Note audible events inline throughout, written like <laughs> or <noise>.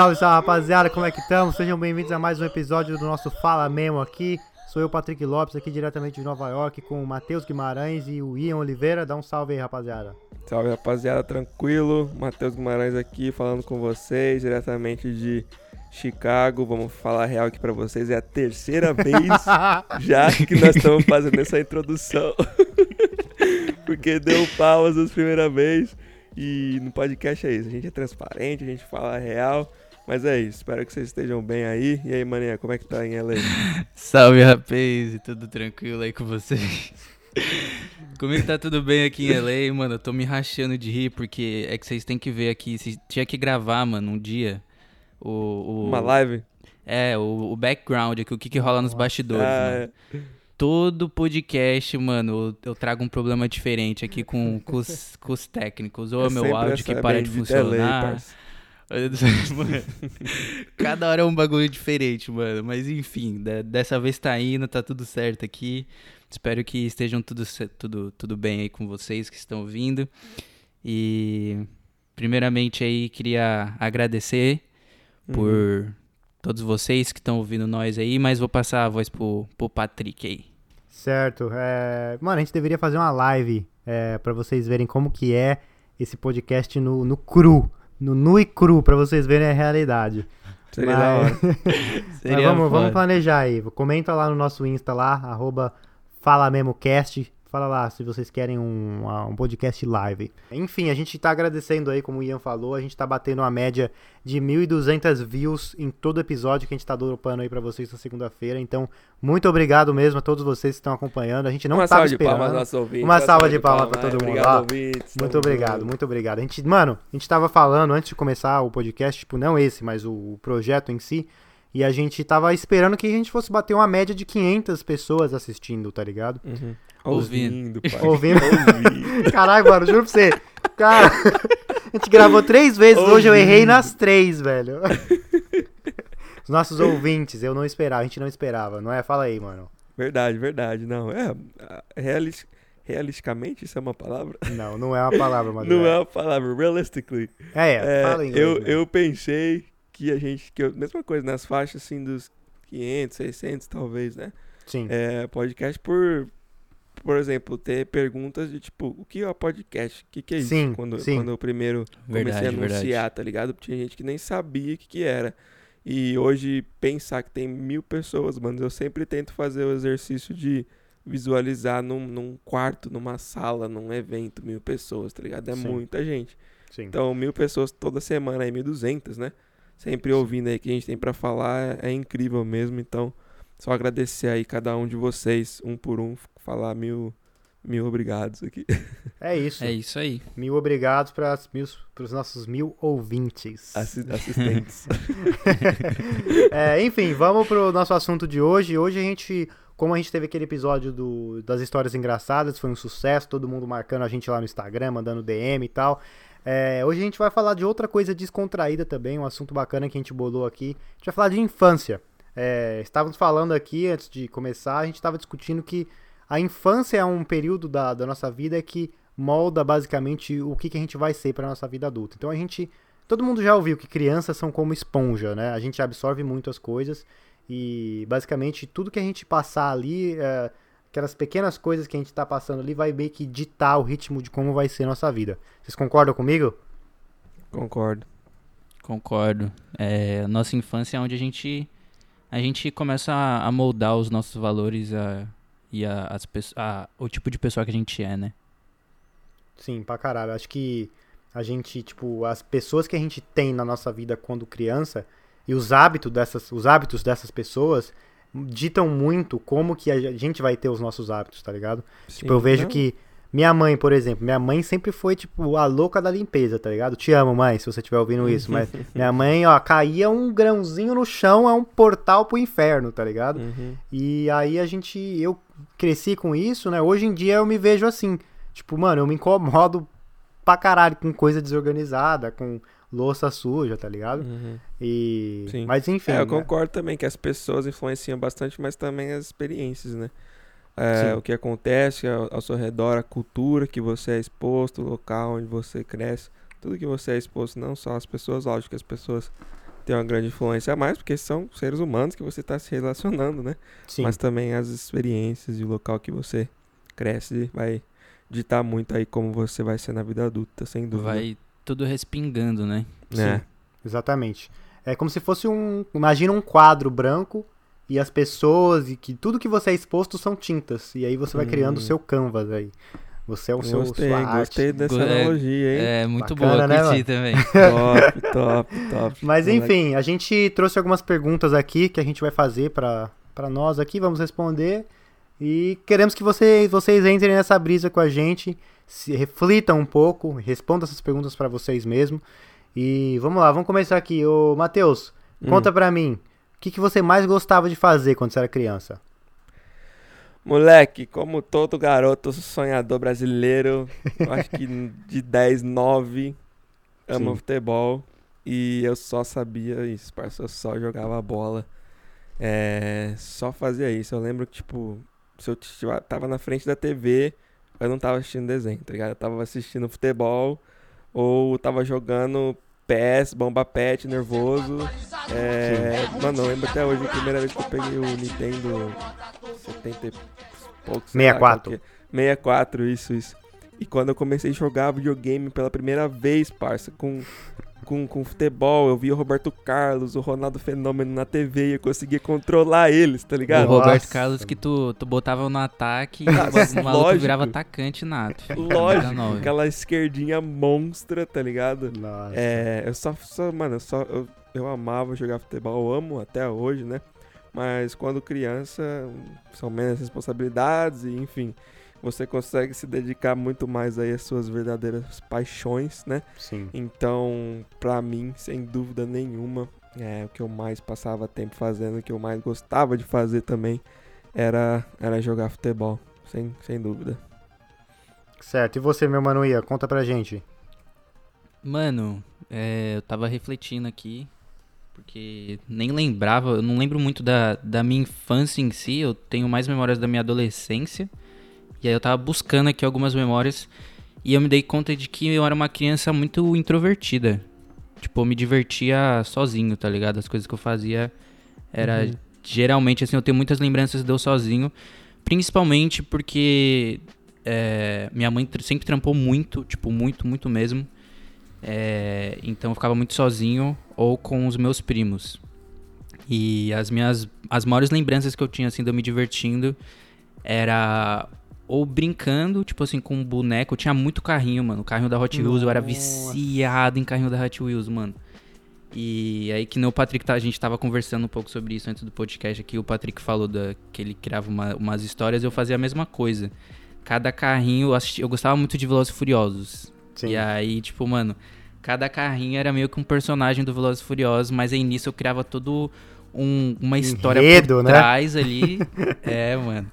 Salve, salve rapaziada, como é que estamos? Sejam bem-vindos a mais um episódio do nosso Fala Memo aqui. Sou eu, Patrick Lopes, aqui diretamente de Nova York, com o Matheus Guimarães e o Ian Oliveira. Dá um salve aí, rapaziada. Salve, rapaziada, tranquilo? Matheus Guimarães aqui falando com vocês, diretamente de Chicago. Vamos falar real aqui pra vocês. É a terceira <laughs> vez já que nós estamos fazendo essa introdução. <laughs> Porque deu pausa a primeira vez. E no podcast é isso. A gente é transparente, a gente fala real. Mas é isso. Espero que vocês estejam bem aí. E aí, maninha, como é que tá em LA? <laughs> Salve, rapaz. Tudo tranquilo aí com vocês? <laughs> Comigo tá tudo bem aqui em LA, mano. Eu tô me rachando de rir porque é que vocês têm que ver aqui. Vocês tinha que gravar, mano, um dia. O, o... Uma live? É, o, o background aqui, o que, que rola nos bastidores, ah, mano. É todo podcast, mano, eu trago um problema diferente aqui com, com, os, com os técnicos. Ou é meu áudio que para de funcionar. mano, <laughs> cada hora é um bagulho diferente, mano. Mas enfim, dessa vez tá indo, tá tudo certo aqui. Espero que estejam tudo, tudo, tudo bem aí com vocês que estão vindo. E primeiramente aí queria agradecer uhum. por todos vocês que estão ouvindo nós aí, mas vou passar a voz pro, pro Patrick aí. Certo. É... Mano, a gente deveria fazer uma live é, para vocês verem como que é esse podcast no, no cru. No nu e cru, pra vocês verem a realidade. Seria Mas... <laughs> <laughs> Mas vamos, vamos planejar aí. Comenta lá no nosso Insta lá, arroba FalaMemoCast. Fala lá se vocês querem um, um podcast live. Enfim, a gente tá agradecendo aí, como o Ian falou, a gente tá batendo uma média de 1.200 views em todo episódio que a gente tá dropando aí para vocês na segunda-feira. Então, muito obrigado mesmo a todos vocês que estão acompanhando. A gente não uma tava salva esperando. De palmas, ouvintes, uma, uma salva de palmas, para todo mundo. Obrigado, ouvintes, muito obrigado, muito obrigado. A gente, mano, a gente tava falando antes de começar o podcast, tipo, não esse, mas o, o projeto em si. E a gente tava esperando que a gente fosse bater uma média de 500 pessoas assistindo, tá ligado? Uhum. Ouvindo, pai. <laughs> Ouvindo. Ouvindo. Caralho, mano, juro pra você. Cara, a gente gravou três vezes, Ouvindo. hoje eu errei nas três, velho. <laughs> Os nossos ouvintes, eu não esperava, a gente não esperava, não é? Fala aí, mano. Verdade, verdade. Não, é. Realis, realisticamente, isso é uma palavra? Não, não é uma palavra, <laughs> mas Não é uma palavra, realistically. É, é, fala em eu, eu pensei que a gente. Que eu, mesma coisa, nas faixas assim dos 500, 600, talvez, né? Sim. É, podcast por por exemplo, ter perguntas de tipo, o que é o podcast? O que, que é isso? Sim, quando, sim. quando eu primeiro comecei a anunciar, verdade. tá ligado? Tinha gente que nem sabia o que, que era. E hoje, pensar que tem mil pessoas, mano, eu sempre tento fazer o exercício de visualizar num, num quarto, numa sala, num evento, mil pessoas, tá ligado? É sim. muita gente. Sim. Então, mil pessoas toda semana, aí 1.200, né? Sempre ouvindo aí o que a gente tem para falar, é, é incrível mesmo. Então, só agradecer aí cada um de vocês, um por um, falar mil, mil obrigados aqui. <laughs> É isso. É isso aí. Mil obrigados para os nossos mil ouvintes. Assi assistentes. <laughs> é, enfim, vamos pro nosso assunto de hoje. Hoje a gente, como a gente teve aquele episódio do, das histórias engraçadas, foi um sucesso, todo mundo marcando a gente lá no Instagram, mandando DM e tal. É, hoje a gente vai falar de outra coisa descontraída também, um assunto bacana que a gente bolou aqui. A gente vai falar de infância. É, estávamos falando aqui, antes de começar, a gente estava discutindo que a infância é um período da, da nossa vida que molda basicamente o que, que a gente vai ser para nossa vida adulta. Então a gente. Todo mundo já ouviu que crianças são como esponja, né? A gente absorve muito as coisas e basicamente tudo que a gente passar ali, é, aquelas pequenas coisas que a gente está passando ali, vai meio que ditar o ritmo de como vai ser a nossa vida. Vocês concordam comigo? Concordo. Concordo. É, nossa infância é onde a gente a gente começa a, a moldar os nossos valores a, e a, as, a, o tipo de pessoa que a gente é, né? Sim, pra caralho. Acho que a gente, tipo, as pessoas que a gente tem na nossa vida quando criança e os hábitos dessas, os hábitos dessas pessoas ditam muito como que a gente vai ter os nossos hábitos, tá ligado? Sim, tipo, eu vejo não. que minha mãe, por exemplo, minha mãe sempre foi, tipo, a louca da limpeza, tá ligado? Te amo, mãe, se você estiver ouvindo isso. Mas <laughs> minha mãe, ó, caía um grãozinho no chão, é um portal pro inferno, tá ligado? Uhum. E aí a gente, eu cresci com isso, né? Hoje em dia eu me vejo assim. Tipo, mano, eu me incomodo pra caralho com coisa desorganizada, com louça suja, tá ligado? Uhum. E. Sim. Mas enfim. É, eu né? concordo também que as pessoas influenciam bastante, mas também as experiências, né? É, o que acontece ao, ao, seu redor, a cultura que você é exposto, o local onde você cresce, tudo que você é exposto, não só as pessoas, lógico que as pessoas tem uma grande influência a mais, porque são seres humanos que você está se relacionando, né? Sim. Mas também as experiências e o local que você cresce vai ditar muito aí como você vai ser na vida adulta, sem dúvida. Vai tudo respingando, né? É. Sim, exatamente. É como se fosse um. Imagina um quadro branco e as pessoas e que tudo que você é exposto são tintas. E aí você vai criando o Hum. seu canvas aí. Você é o seu Gostei, sua arte. gostei dessa Go- é- analogia, hein? É muito Bacana, boa, né, curti também. <laughs> top, top, top. Mas enfim, a gente trouxe algumas perguntas aqui que a gente vai fazer pra pra nós aqui, vamos responder. E queremos que vocês, vocês entrem nessa brisa com a gente, se reflitam um pouco, respondam essas perguntas pra vocês mesmo. E vamos lá, vamos começar aqui. Ô, Matheus, Hum. conta pra mim, o que, que você mais gostava de fazer quando você era criança? Moleque, como todo garoto sonhador brasileiro, eu acho que <laughs> de 10, 9, amo Sim. futebol. E eu só sabia isso, parça. Eu só jogava bola. É, só fazia isso. Eu lembro que, tipo, se eu tava na frente da TV, eu não tava assistindo desenho, tá ligado? Eu tava assistindo futebol ou tava jogando PES, bomba pet, nervoso. É, mano, eu lembro até hoje, a primeira vez que eu peguei o Nintendo 70 e poucos. sei lá 64. qual que é. 64, isso, isso. E quando eu comecei a jogar videogame pela primeira vez, parça, com, com, com futebol, eu vi o Roberto Carlos, o Ronaldo Fenômeno na TV e eu conseguia controlar eles, tá O ligado? Roberto Nossa. Carlos que tu, tu botava no ataque e Ah, o maluco virava atacante nato. <laughs> Lógico, aquela esquerdinha monstra, tá ligado? Nossa. É, eu só, só mano, eu só eu, eu amava jogar futebol, eu amo até hoje, né? Mas quando criança, são menos responsabilidades e enfim, você consegue se dedicar muito mais aí às suas verdadeiras paixões, né? Sim. Então, pra mim, sem dúvida nenhuma, é o que eu mais passava tempo fazendo, o que eu mais gostava de fazer também era era jogar futebol, sem, sem dúvida. Certo. E você, meu mano Ia, conta pra gente. Mano, é, eu tava refletindo aqui, porque nem lembrava, eu não lembro muito da, da minha infância em si, eu tenho mais memórias da minha adolescência. E aí eu tava buscando aqui algumas memórias e eu me dei conta de que eu era uma criança muito introvertida. Tipo, eu me divertia sozinho, tá ligado? As coisas que eu fazia era Uhum. geralmente assim, eu tenho muitas lembranças de eu sozinho, principalmente porque é, minha mãe sempre trampou muito, tipo, muito, muito mesmo. É, então eu ficava muito sozinho ou com os meus primos. E as minhas as maiores lembranças que eu tinha assim de eu me divertindo era ou brincando, tipo assim, com um boneco. Eu tinha muito carrinho, mano. O carrinho da Hot Wheels, eu era Nossa. viciado em carrinho da Hot Wheels, mano. E aí que nem o Patrick, tá, a gente tava conversando um pouco sobre isso antes do podcast aqui. O Patrick falou da, que ele criava uma- umas histórias, eu fazia a mesma coisa. Cada carrinho, eu, assisti- eu gostava muito de Velozes e Furiosos. Sim. E aí, tipo, mano, cada carrinho era meio que um personagem do Velozes e Furiosos, mas aí nisso eu criava todo um- uma história Enredo, por né? trás ali. <laughs> é, mano.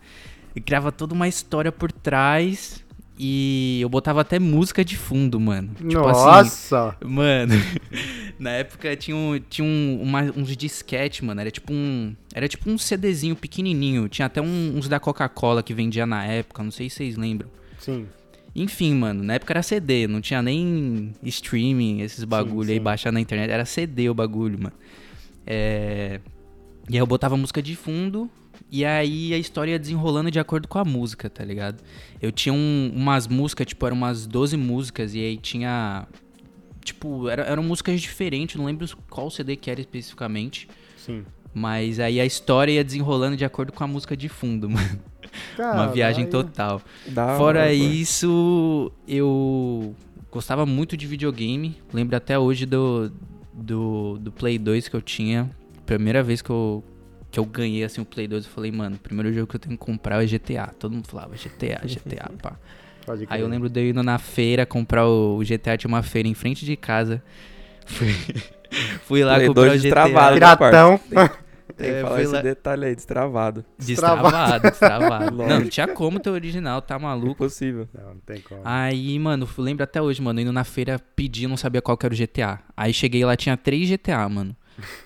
Eu criava toda uma história por trás e eu botava até música de fundo, mano. Tipo assim, Nossa! Mano, <laughs> na época tinha, um, tinha um, uma- uns disquete, mano. Era tipo um. Era tipo um CDzinho pequenininho. Tinha até um- uns da Coca-Cola que vendia na época. Não sei se vocês lembram. Sim. Enfim, mano, na época era CD, não tinha nem streaming, esses bagulho aí, sim. baixar na internet. Era CD o bagulho, mano. É... E aí eu botava música de fundo, e aí a história ia desenrolando de acordo com a música, tá ligado? Eu tinha um- umas músicas, tipo, eram umas 12 músicas, e aí tinha. Tipo, era- eram músicas diferentes, não lembro qual CD que era especificamente. Sim. Mas aí a história ia desenrolando de acordo com a música de fundo, <laughs> mano. Uma viagem Caralho. total. Da Fora pô. isso, eu gostava muito de videogame. Lembro até hoje do, do, do Play 2 que eu tinha. Primeira vez que eu, que eu ganhei assim, o Play 2, eu falei, mano, o primeiro jogo que eu tenho que comprar é GTA. Todo mundo falava GTA, GTA, <laughs> pá. Pode Aí eu lembro de eu indo na feira comprar o, o GTA, tinha uma feira em frente de casa. Fui, <laughs> fui lá Play comprar 2 o GTA. destravado. Piratão. Tem que <laughs> É, falar esse lá- detalhe aí, destravado. Destravado, destravado. não, não tinha como ter original, tá maluco? Impossível. Não, não tem como. Aí, mano, lembro até hoje, mano, indo na feira pedir, não sabia qual que era o GTA. Aí cheguei lá, tinha três GTA, mano.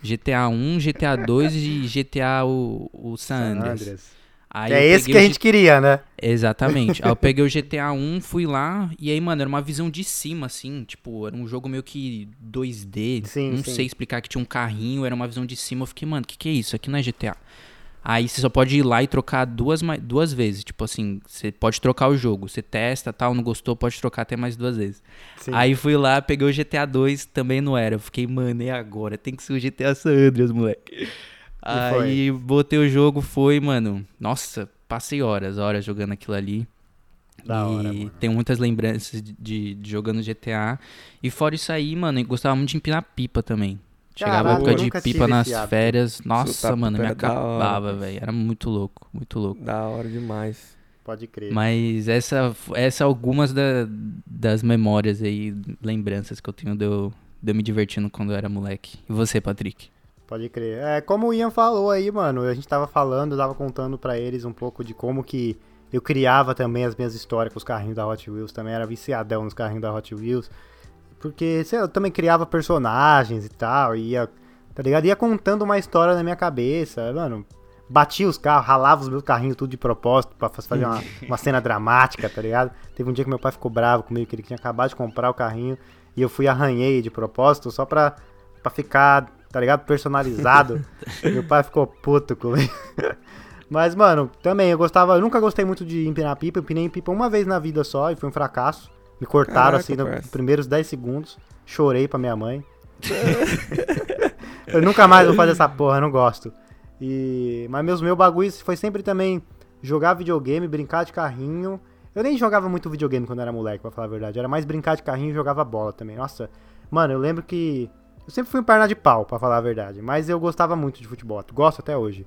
GTA 1, GTA 2 e GTA o, o San San Andreas. Andreas. Aí é esse que a gente G... queria, né? Exatamente. <laughs> aí eu peguei o GTA 1, fui lá, e aí, mano, era uma visão de cima, assim, tipo, era um jogo meio que 2D. Sim, não sim. sei explicar que tinha um carrinho, era uma visão de cima. Eu fiquei, mano, o que, que é isso? Aqui não é GTA. Aí você só pode ir lá e trocar duas, duas vezes. Tipo assim, você pode trocar o jogo. Você testa, tal, não gostou, pode trocar até mais duas vezes. Sim. Aí fui lá, peguei o GTA 2, também não era. Eu fiquei, mano, e agora? Tem que ser o GTA San Andreas, moleque. Aí botei o jogo, foi, mano. Nossa, passei horas, horas jogando aquilo ali. Da e hora, mano. tenho muitas lembranças de, de, de, jogando GTA. E fora isso aí, mano, eu gostava muito de empinar pipa também. Chegava a época de pipa nas férias. Nossa, mano, me acabava, velho. Era muito louco, muito louco. Da hora demais. Pode crer. Mas essa, essa é algumas da, das memórias aí, lembranças que eu tenho de eu, de eu me divertindo quando eu era moleque. E você, Patrick? Pode crer. É, como o Ian falou aí, mano, a gente tava falando, eu tava contando para eles um pouco de como que eu criava também as minhas histórias com os carrinhos da Hot Wheels, também era viciadão nos carrinhos da Hot Wheels. Porque, sei lá, eu também criava personagens e tal, ia, tá ligado? Ia contando uma história na minha cabeça, mano. Batia os carros, ralava os meus carrinhos tudo de propósito pra fazer uma, <laughs> uma cena dramática, tá ligado? Teve um dia que meu pai ficou bravo comigo, que ele tinha acabado de comprar o carrinho e eu fui arranhei de propósito só pra, pra ficar, tá ligado? Personalizado. <laughs> meu pai ficou puto comigo. <laughs> Mas, mano, também eu gostava, eu nunca gostei muito de empinar pipa, eu empinei pipa uma vez na vida só e foi um fracasso. Me cortaram Caraca, assim nos primeiros 10 segundos. Chorei pra minha mãe. <laughs> eu nunca mais vou fazer essa porra, não gosto. E... Mas meus meu bagulho foi sempre também jogar videogame, brincar de carrinho. Eu nem jogava muito videogame quando era moleque, pra falar a verdade. Era mais brincar de carrinho e jogava bola também. Nossa, mano, eu lembro que. Eu sempre fui um perna de pau, pra falar a verdade. Mas eu gostava muito de futebol. Gosto até hoje.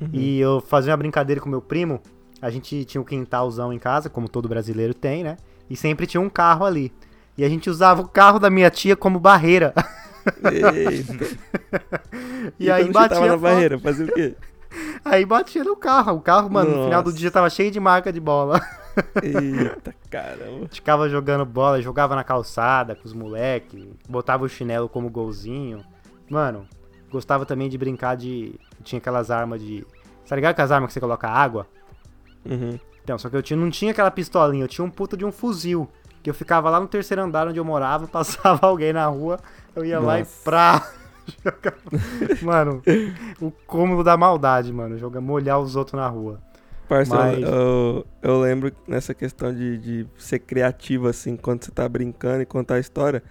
Uhum. E eu fazia uma brincadeira com meu primo. A gente tinha um quintalzão em casa, como todo brasileiro tem, né? E sempre tinha um carro ali. E a gente usava o carro da minha tia como barreira. e, <laughs> e aí batia na barreira, fazia o quê? <laughs> Aí batia no carro. O carro, mano, Nossa. no final do dia tava cheio de marca de bola. Eita, <laughs> caramba. Ficava jogando bola, jogava na calçada com os moleques, botava o chinelo como golzinho. Mano, gostava também de brincar de. Tinha aquelas armas de. Tá ligado aquelas armas que você coloca água? Uhum. Então, só que eu tinha, não tinha aquela pistolinha, eu tinha um puta de um fuzil. Que eu ficava lá no terceiro andar onde eu morava, <laughs> passava alguém na rua, eu ia Nossa. lá e pra. <laughs> mano, o cômodo da maldade, mano. Joga, molhar os outros na rua. Parça, Mas... eu, eu lembro nessa questão de, de ser criativo, assim, quando você tá brincando e contar a história.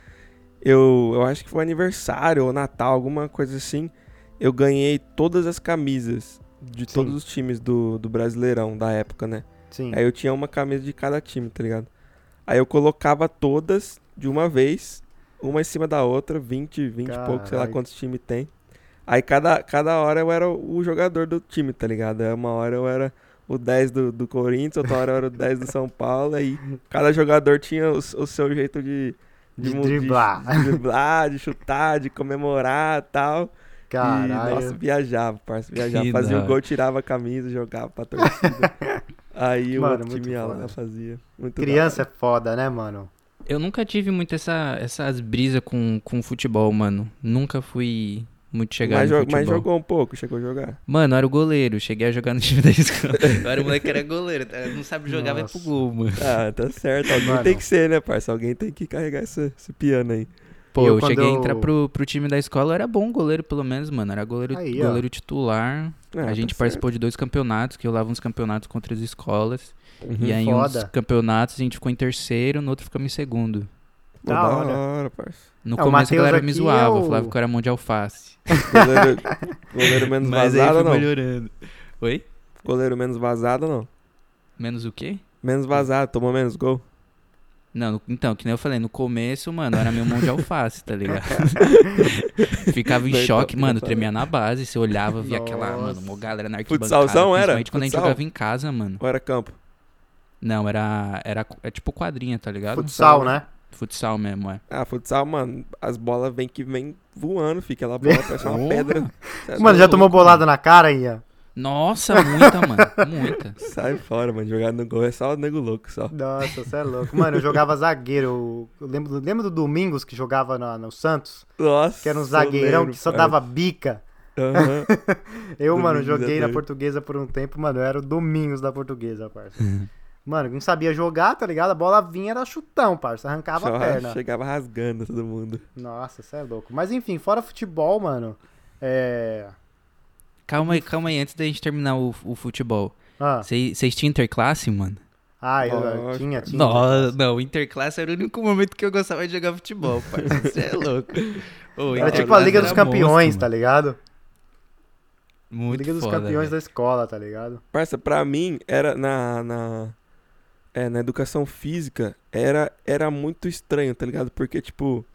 Eu, eu acho que foi aniversário ou Natal, alguma coisa assim. Eu ganhei todas as camisas de Sim. todos os times do, do Brasileirão da época, né? Sim. Aí eu tinha uma camisa de cada time, tá ligado? Aí eu colocava todas de uma vez, uma em cima da outra, 20, 20 e pouco, sei lá quantos times tem. Aí cada, cada hora eu era o jogador do time, tá ligado? Aí uma hora eu era o 10 do, do Corinthians, outra hora eu era o 10 do São Paulo, aí cada jogador tinha o, o seu jeito de, de, de driblar. De, de, driblar, de chutar, de comemorar tal. Caralho. E, nossa, viajava, parça, viajava. Que Fazia o gol, tirava a camisa, jogava pra torcida. <laughs> Aí mano, o outro time ia lá fazia. Muito Criança é foda, né, mano? Eu nunca tive muito essa, essas brisas com, com futebol, mano. Nunca fui muito chegado mas, no futebol. Mas jogou um pouco, chegou a jogar? Mano, eu era o goleiro. Cheguei a jogar no time da escola. <laughs> eu era o moleque que era goleiro. Não sabe jogar, Nossa. vai pro gol, mano. Ah, tá certo. Alguém mano. tem que ser, né, parça? Alguém tem que carregar esse, esse piano aí. Pô, eu, eu cheguei eu... a entrar pro, pro time da escola, eu era bom goleiro, pelo menos, mano. Era goleiro, Aí, goleiro titular. É, a tá gente participou certo. de dois campeonatos, que eu lavo uns campeonatos contra as escolas. Uhum, e aí, foda. uns campeonatos, a gente ficou em terceiro, no outro ficamos em segundo. Da, da hora, hora parça. No é, começo a galera me zoava, eu... falava que eu era mão de alface. goleiro, <laughs> goleiro menos Mas vazado ou não? melhorando. Oi? Goleiro menos vazado ou não? Menos o quê? Menos vazado, tomou menos gol. Não, então, que nem eu falei, no começo, mano, era meu mão de alface, tá ligado? <laughs> Ficava em choque, mano, tremia na base, você olhava, via Nossa. aquela, mano, uma galera na arquibancada. Futsalzão era? Principalmente quando Futsal? a gente jogava em casa, mano. Ou era campo? Não, era, era é tipo quadrinha, tá ligado? Futsal, né? Futsal mesmo, é. Ah, futsal, mano, as bolas vem que vem voando, fica aquela <laughs> bola parece uma pedra. Mano, já tomou bolada na cara, Ian? Nossa, muita, mano. <laughs> Muita. Sai fora, mano. Jogar no gol é só o nego louco só. Nossa, você é louco. Mano, eu jogava zagueiro. Eu lembro, lembro do Domingos que jogava no, no Santos? Nossa. Que era um zagueirão lembro, que só dava bica. Uhum. <laughs> eu, mano, joguei na portuguesa por um tempo, mano, eu era o Domingos da portuguesa, parça. mano, não sabia jogar, tá ligado? A bola vinha, era chutão, parça, arrancava Só a perna. Chegava rasgando todo mundo. Nossa, isso é louco. Mas enfim, fora futebol, mano, é... Calma aí, calma aí, antes da gente terminar o, o futebol. Vocês ah. tinham interclasse, mano? Ah, eu, eu tinha, tinha. Não, não, Interclasse era o único momento que eu gostava de jogar futebol, <laughs> parceiro. Você é louco. Oh, era tipo a Liga dos Campeões, monstro, tá ligado? Muito Liga dos foda, Campeões véio. da escola, tá ligado? Parça, pra mim, era na, na, é, na educação física, era, era muito estranho, tá ligado? Porque, tipo,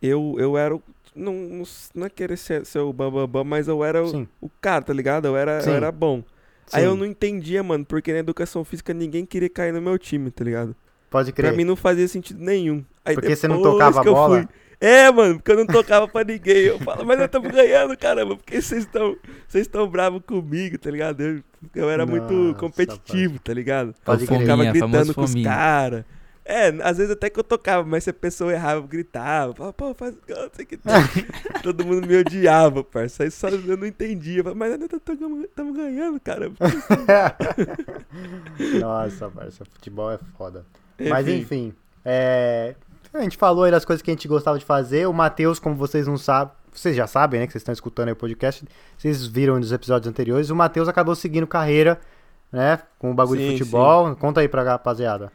eu, eu era o não, não, não é querer ser, ser o bambambam, mas eu era o, o, cara, tá ligado? Eu era, eu era bom. Sim. Aí eu não entendia, mano, porque na educação física ninguém queria cair no meu time, tá ligado? Pode crer. Pra mim não fazia sentido nenhum. Aí porque você não tocava a bola? Fui... É, mano, porque eu não tocava pra ninguém. Eu falo, mas eu tô ganhando, caramba, porque vocês estão vocês estão bravos comigo, tá ligado? Eu, eu era Nossa, muito competitivo, tá ligado? Pode eu ficava gritando com os caras. É, às vezes até que eu tocava, mas se a pessoa errava, eu gritava. Falava, pô, faz não sei que <laughs> Todo mundo me odiava, parça. Aí só eu não entendia. Falava, mas ainda estamos ganhando, cara. <laughs> Nossa, parça, futebol é foda. Enfim. Mas enfim, é... a gente falou aí das coisas que a gente gostava de fazer. O Matheus, como vocês não sabem, vocês já sabem, né, que vocês estão escutando aí o podcast, vocês viram nos episódios anteriores, o Matheus acabou seguindo carreira, né, com o bagulho sim, de futebol. Sim. Conta aí pra rapaziada.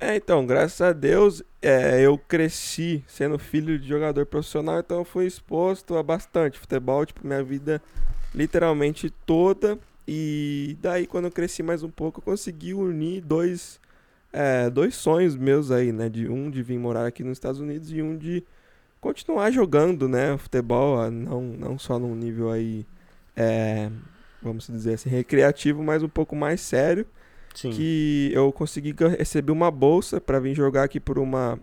É, então, graças a Deus, é, eu cresci sendo filho de jogador profissional, então eu fui exposto a bastante futebol, tipo, minha vida literalmente toda. E daí, quando eu cresci mais um pouco, eu consegui unir dois, é, dois sonhos meus aí, né? De um de vir morar aqui nos Estados Unidos e um de continuar jogando, né? Futebol, não, não só num nível aí, é, vamos dizer assim, recreativo, mas um pouco mais sério. Sim. que eu consegui receber uma bolsa para vir jogar aqui por uma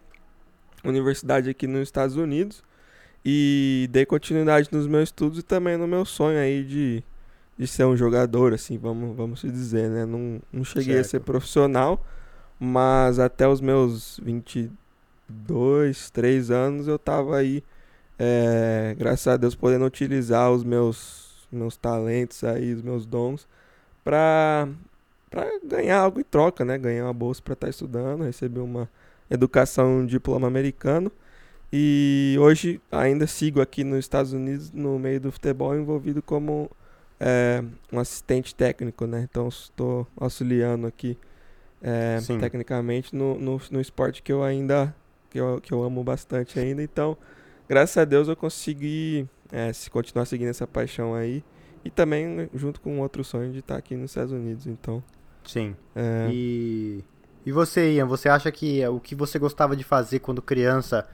universidade aqui nos Estados Unidos e dei continuidade nos meus estudos e também no meu sonho aí de, de ser um jogador, assim, vamos, vamos se dizer, né? Não, não cheguei certo. a ser profissional, mas até os meus 22, 3 anos eu tava aí, é, graças a Deus, podendo utilizar os meus, meus talentos aí, os meus dons, para para ganhar algo em troca, né? Ganhar uma bolsa para estar tá estudando, receber uma educação, um diploma americano. E hoje ainda sigo aqui nos Estados Unidos no meio do futebol envolvido como é, um assistente técnico, né? Então estou auxiliando aqui é, tecnicamente no, no, no, esporte que eu ainda que eu, que eu amo bastante ainda. Então, graças a Deus eu consegui é, se continuar seguindo essa paixão aí e também junto com outro sonho de estar aqui nos Estados Unidos. Então, Sim. É... E, e você, Ian, você acha que o que você gostava de fazer quando criança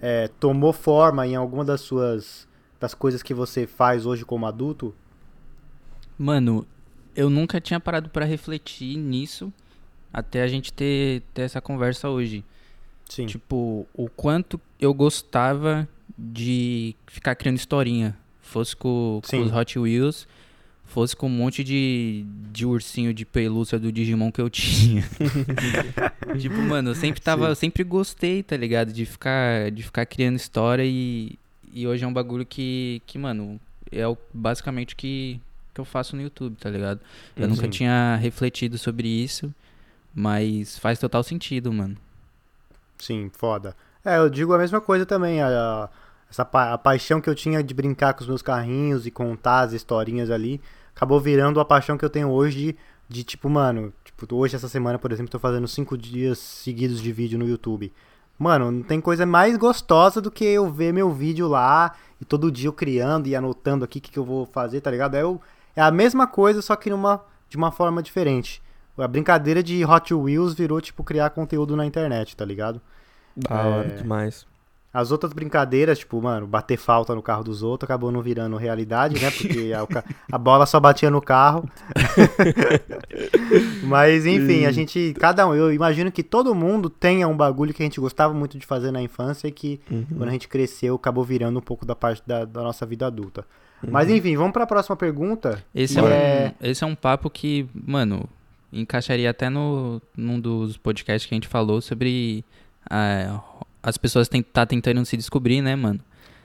é, tomou forma em alguma das suas das coisas que você faz hoje como adulto? Mano, eu nunca tinha parado para refletir nisso até a gente ter, ter essa conversa hoje. Sim. Tipo, o quanto eu gostava de ficar criando historinha. Fosse com, com os Hot Wheels fosse com um monte de, de ursinho de pelúcia do Digimon que eu tinha. <laughs> tipo, mano, eu sempre tava, eu sempre gostei, tá ligado? De ficar, de ficar criando história e, e hoje é um bagulho que, que mano, é o, basicamente o que, que eu faço no YouTube, tá ligado? Eu uhum. nunca tinha refletido sobre isso, mas faz total sentido, mano. Sim, foda. É, eu digo a mesma coisa também, a, a essa pa a paixão que eu tinha de brincar com os meus carrinhos e contar as historinhas ali, acabou virando a paixão que eu tenho hoje de, de tipo, mano, tipo, hoje, essa semana, por exemplo, tô fazendo cinco dias seguidos de vídeo no YouTube. Mano, não tem coisa mais gostosa do que eu ver meu vídeo lá e todo dia eu criando e anotando aqui o que, que eu vou fazer, tá ligado? É, eu, é a mesma coisa, só que numa, de uma forma diferente. A brincadeira de Hot Wheels virou, tipo, criar conteúdo na internet, tá ligado? Da é... hora demais. As outras brincadeiras, tipo, mano, bater falta no carro dos outros, acabou não virando realidade, né? Porque a, a bola só batia no carro. <laughs> Mas, enfim, a gente, cada um, eu imagino que todo mundo tenha um bagulho que a gente gostava muito de fazer na infância e que uhum. quando a gente cresceu acabou virando um pouco da parte da, da nossa vida adulta. Uhum. Mas, enfim, vamos para a próxima pergunta. Esse é, um, é... esse é um papo que, mano, encaixaria até no, num dos podcasts que a gente falou sobre. Uh, as pessoas estão tá tentando se descobrir, né, mano?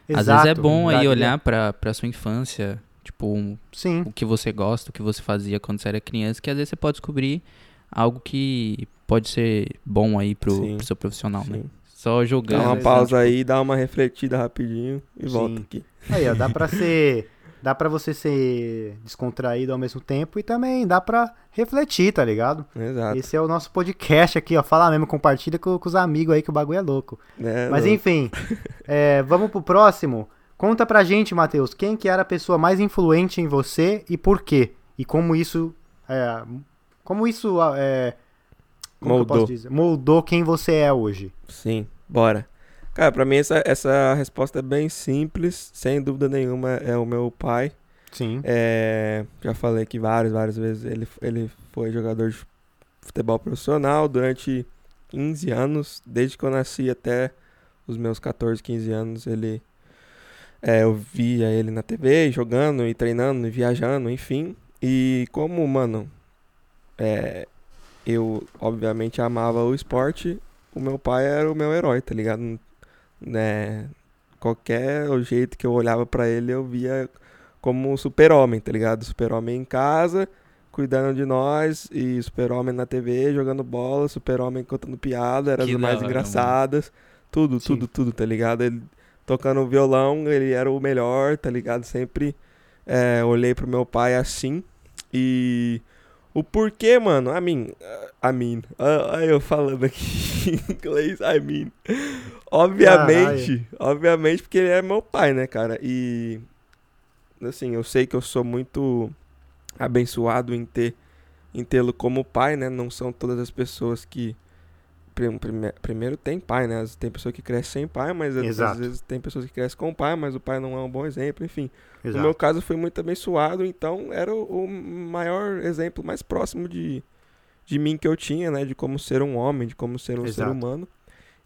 Exato, Às vezes é bom aí olhar pra, pra sua infância, Tipo, Sim. o que você gosta, o que você fazia quando você era criança, que às vezes você pode descobrir algo que pode ser bom aí pro, pro seu profissional, né? Sim. Só Dá jogando. uma Exato. pausa aí, dá uma refletida rapidinho e Sim. volta aqui. Aí, ó, dá pra <laughs> ser. Dá pra você ser descontraído ao mesmo tempo e também dá pra refletir, tá ligado? Exato. Esse é o nosso podcast aqui, ó. Fala mesmo, compartilha com, com os amigos aí que o bagulho é louco. É, Mas não- enfim, <laughs> é, vamos pro próximo. Conta pra gente, Matheus, quem que era a pessoa mais influente em você e por quê? E como isso. É, como isso. É, como que Moldou. dizer? Moldou quem você é hoje. Sim, bora. Cara, pra mim essa, essa resposta é bem simples, sem dúvida nenhuma, é o meu pai. Sim. É, já falei aqui várias, várias vezes, ele, ele foi jogador de futebol profissional durante 15 anos, desde que eu nasci até os meus 14, 15 anos, ele é, eu via ele na TV jogando e treinando e viajando, enfim. E como, mano, é, eu obviamente amava o esporte, o meu pai era o meu herói, tá ligado? Né, qualquer jeito que eu olhava pra ele, eu via como um super-homem, tá ligado? Super-homem em casa, cuidando de nós, e super-homem na TV, jogando bola, super-homem contando piada, Que as mais hora, engraçadas. Tudo, Sim. tudo, tudo, tá ligado? Ele tocando violão, ele era o melhor, tá ligado? Sempre é, olhei pro meu pai assim. E o porquê, mano, I mean, uh, I mean, uh, aí eu falando aqui <laughs> em inglês, I mean. Obviamente, obviamente porque ele é meu pai, né, cara? E assim, eu sei que eu sou muito abençoado em ter em tê-lo como pai, né? Não são todas as pessoas que primeiro tem pai, né? Tem pessoa que cresce sem pai, mas às- às Exato. vezes tem pessoas que crescem com pai, mas o pai não é um bom exemplo, enfim. No Exato. meu caso foi muito abençoado, então era o, o maior exemplo mais próximo de, de mim que eu tinha, né? De como ser um homem, de como ser um ser Exato. humano.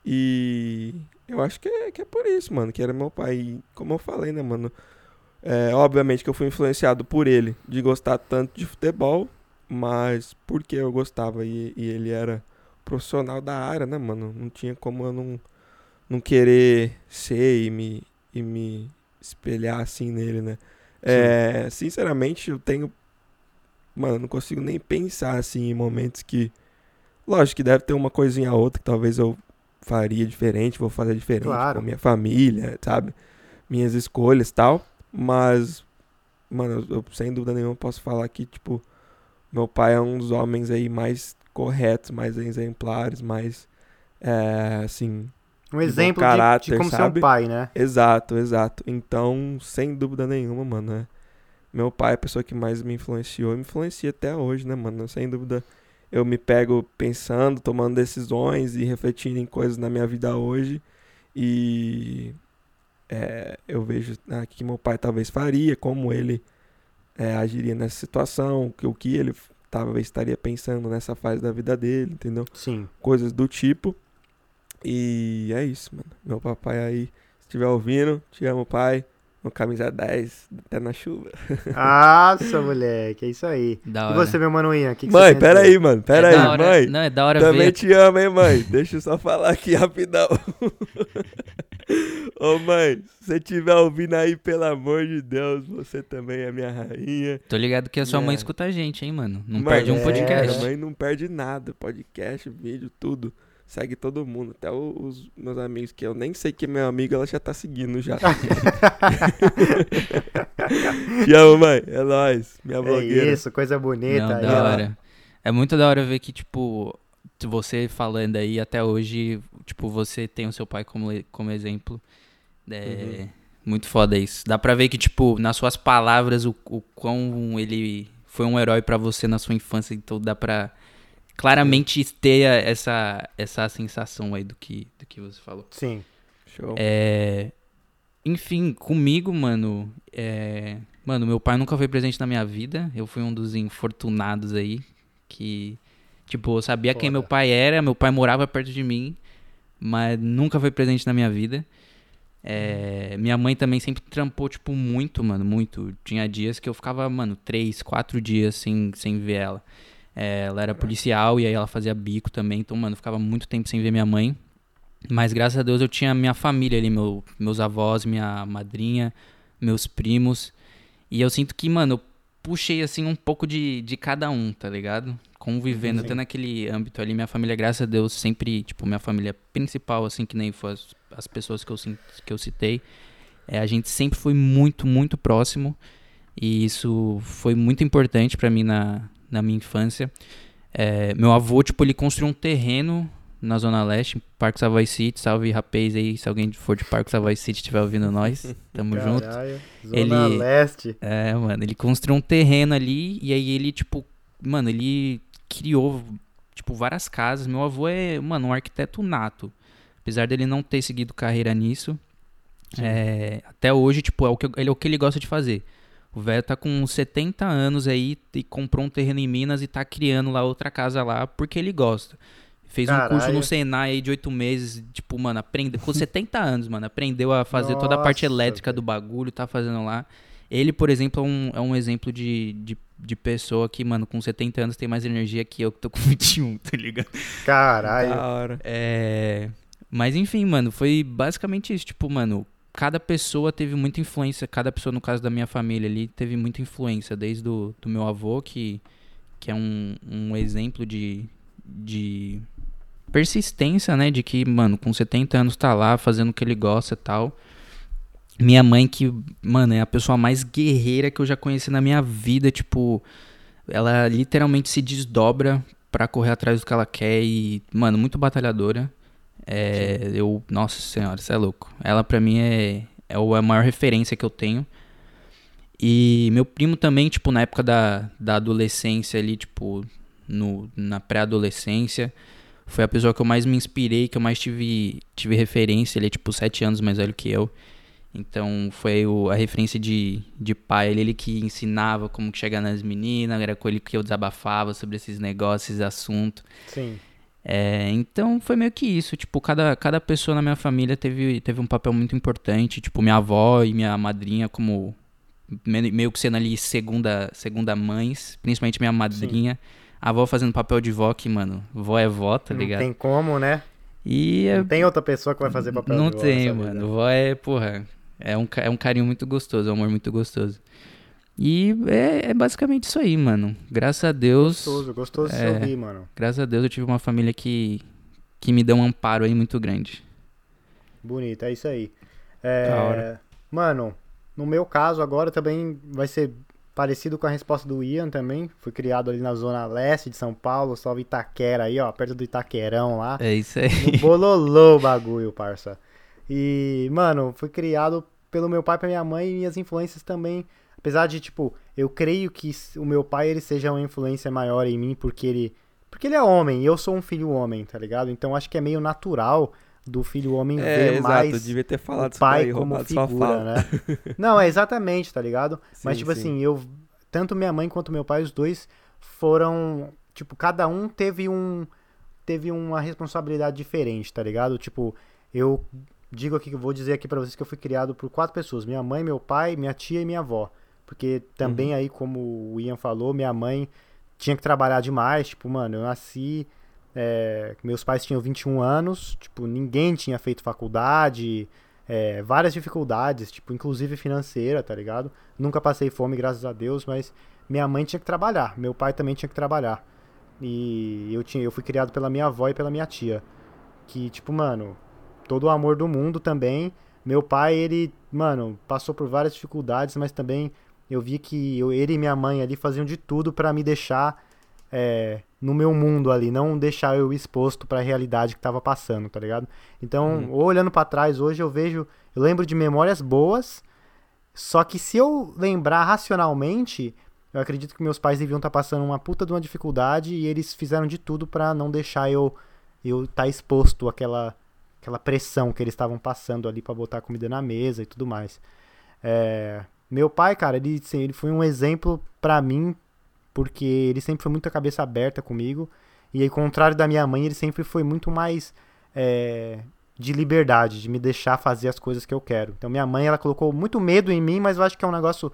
E eu acho que é, que é por isso, mano, que era meu pai. E como eu falei, né, mano? É, obviamente que eu fui influenciado por ele de gostar tanto de futebol, mas porque eu gostava e, e ele era profissional da área, né, mano? Não tinha como eu não, não querer ser e me, e me espelhar assim nele, né? É, sinceramente, eu tenho. Mano, não consigo nem pensar assim em momentos que. Lógico que deve ter uma coisinha ou outra que talvez eu faria diferente, vou fazer diferente Claro. com minha família, sabe? Minhas escolhas e tal. Mas, mano, eu, sem dúvida nenhuma posso falar que, tipo, meu pai é um dos homens aí mais corretos, mais exemplares, mais. É, assim, Um exemplo de- de, caráter, como ser sabe? um pai, né? Exato, exato. Então, sem dúvida nenhuma, mano, né? Meu pai é a pessoa que mais me influenciou e me influencia até hoje, né, mano? Sem dúvida, eu me pego pensando, tomando decisões e refletindo em coisas na minha vida hoje. E é, eu vejo o que meu pai talvez faria, como ele é, agiria nessa situação, que, o que ele talvez estaria pensando nessa fase da vida dele, entendeu? Sim. coisas do tipo. E é isso, mano. Meu papai aí, se estiver ouvindo, te amo, pai. No camisa 10, até na chuva. <laughs> Nossa, moleque, é isso aí. Da E hora. você, meu mano Ian, o que, que mãe, pera aí, mano. Pera É aí, hora- mãe. Não, é da hora Também ver. te amo, hein, mãe. Deixa eu só falar aqui rapidão. <laughs> Ô, mãe, se você estiver ouvindo aí, pelo amor de Deus, você também é minha rainha. Tô ligado que a sua mãe É. escuta a gente, hein, mano. Não Mano, perde um é, podcast. Minha mãe não perde nada. Podcast, vídeo, tudo. Segue todo mundo. Até os meus amigos, que eu nem sei que é meu amigo, ela já tá seguindo já. <laughs> Te amo, mãe. É nóis. Minha É blogueira. isso, coisa bonita. Não, aí, da hora. É muito da hora ver que, tipo, você falando aí até hoje, tipo, você tem o seu pai como, como exemplo. É Uhum. muito foda isso. Dá pra ver que, tipo, nas suas palavras, o, o quão ele foi um herói pra você na sua infância. Então dá pra claramente ter essa, essa sensação aí do que, do que você falou. Sim. Show. É, enfim, comigo, mano, é, mano, meu pai nunca foi presente na minha vida. Eu fui um dos infortunados aí que, tipo, eu sabia quem Foda. meu pai era, meu pai morava perto de mim, mas nunca foi presente na minha vida. É, minha mãe também sempre trampou, tipo, muito, mano, muito. Tinha dias que eu ficava, mano, três, quatro dias sem, sem ver ela. É, ela era policial e aí ela fazia bico também, então, mano, ficava muito tempo sem ver minha mãe. Mas graças a Deus eu tinha minha família ali, meu, meus avós, minha madrinha, meus primos. E eu sinto que, mano, eu puxei, assim, um pouco de, de cada um, tá ligado? Convivendo, Sim. até naquele âmbito ali. Minha família, graças a Deus, sempre, tipo, minha família principal, assim, que nem foi as, as pessoas que eu, que eu citei. É, a gente sempre foi muito, muito próximo. E isso foi muito importante para mim na, na minha infância. É, meu avô, tipo, ele construiu um terreno na Zona Leste, Parque Savoy City. Salve rapaz aí, se alguém for de Parque Savoy City estiver ouvindo nós. Tamo Caralho, junto. Zona ele, Leste. É, mano, ele construiu um terreno ali e aí ele, tipo, mano, ele criou, tipo, várias casas. Meu avô é, mano, um arquiteto nato. Apesar dele não ter seguido carreira nisso, é, até hoje, tipo, é o, que, ele, é o que ele gosta de fazer. O velho tá com 70 anos aí e comprou um terreno em Minas e tá criando lá outra casa lá porque ele gosta. Fez Caralho. um curso no Senai aí de oito meses, tipo, mano, aprende, com 70 anos, mano, aprendeu a fazer Nossa, toda a parte elétrica do bagulho, tá fazendo lá. Ele, por exemplo, é um, é um exemplo de, de, de, pessoa que, mano, com 70 anos tem mais energia que eu que tô com <laughs> 21, tá ligado? Caralho. Da hora. É... Mas enfim, mano, foi basicamente isso. Tipo, mano, cada pessoa teve muita influência, cada pessoa, no caso da minha família ali, teve muita influência, desde do, do meu avô, que, que é um, um exemplo de, de persistência, né? De que, mano, com 70 anos tá lá fazendo o que ele gosta e tal. Minha mãe, que, mano, é a pessoa mais guerreira que eu já conheci na minha vida. Tipo, ela literalmente se desdobra para correr atrás do que ela quer e, mano, muito batalhadora. É, eu, nossa senhora, isso é louco. Ela pra mim é, é a maior referência que eu tenho. E meu primo também, tipo, na época da, da adolescência ali, tipo, no, na pré-adolescência, foi a pessoa que eu mais me inspirei, que eu mais tive, tive referência. Ele é tipo sete anos mais velho que eu. Então foi o, a referência de, de pai, ele, ele que ensinava como chegar nas meninas, era com ele que eu desabafava sobre esses negócios, esses assuntos. Sim. É, então foi meio que isso, tipo, cada, cada pessoa na minha família teve, teve um papel muito importante, tipo, minha avó e minha madrinha como meio que sendo ali segunda, segunda mães, principalmente minha madrinha. Sim a avó fazendo papel de vó, que, mano, vó é vó, tá ligado? Não tem como, né? E não tem outra pessoa que vai fazer papel não de vó. Não tem, mano. Vó é, porra, é um, é um carinho muito gostoso, é um amor muito gostoso. E é, é, basicamente isso aí, mano. Graças a Deus. Gostoso, gostoso é, de ouvir, mano. Graças a Deus eu tive uma família que, que me deu um amparo aí muito grande. Bonito, é isso aí. É, mano, no meu caso agora também vai ser Parecido com a resposta do Ian também. Fui criado ali na zona leste de São Paulo, salve Itaquera aí, ó, perto do Itaquerão lá. É isso aí. No bololô o bagulho, parça. E, mano, fui criado pelo meu pai pela minha mãe e minhas influências também. Apesar de, tipo, eu creio que o meu pai ele seja uma influência maior em mim porque ele. Porque ele é homem e eu sou um filho homem, tá ligado? Então acho que é meio natural do filho homem é, ver exato, mais devia ter falado o pai aí, como figura, né? <laughs> Não, é exatamente, tá ligado? Sim, Mas tipo sim. assim, eu tanto minha mãe quanto meu pai, os dois foram, tipo, cada um teve um teve uma responsabilidade diferente, tá ligado? Tipo, eu digo aqui que vou dizer aqui para vocês que eu fui criado por quatro pessoas: minha mãe, meu pai, minha tia e minha avó. Porque também uhum. aí, como o Ian falou, minha mãe tinha que trabalhar demais, tipo, mano, eu nasci é, meus pais tinham 21 anos, tipo, ninguém tinha feito faculdade, é, várias dificuldades, tipo, inclusive financeira, tá ligado? Nunca passei fome, graças a Deus, mas minha mãe tinha que trabalhar, meu pai também tinha que trabalhar. E eu, tinha, eu fui criado pela minha avó e pela minha tia. Que, tipo, mano, todo o amor do mundo também. Meu pai, ele, mano, passou por várias dificuldades, mas também eu vi que eu, ele e minha mãe ali faziam de tudo para me deixar é, no meu mundo ali, não deixar eu exposto para a realidade que estava passando, tá ligado? Então, uhum. olhando para trás hoje eu vejo, eu lembro de memórias boas, só que se eu lembrar racionalmente, eu acredito que meus pais deviam estar tá passando uma puta de uma dificuldade e eles fizeram de tudo para não deixar eu eu estar tá exposto àquela aquela pressão que eles estavam passando ali para botar comida na mesa e tudo mais. É, meu pai, cara, ele, assim, ele foi um exemplo para mim porque ele sempre foi muito a cabeça aberta comigo. E ao contrário da minha mãe, ele sempre foi muito mais é, de liberdade, de me deixar fazer as coisas que eu quero. Então minha mãe, ela colocou muito medo em mim, mas eu acho que é um negócio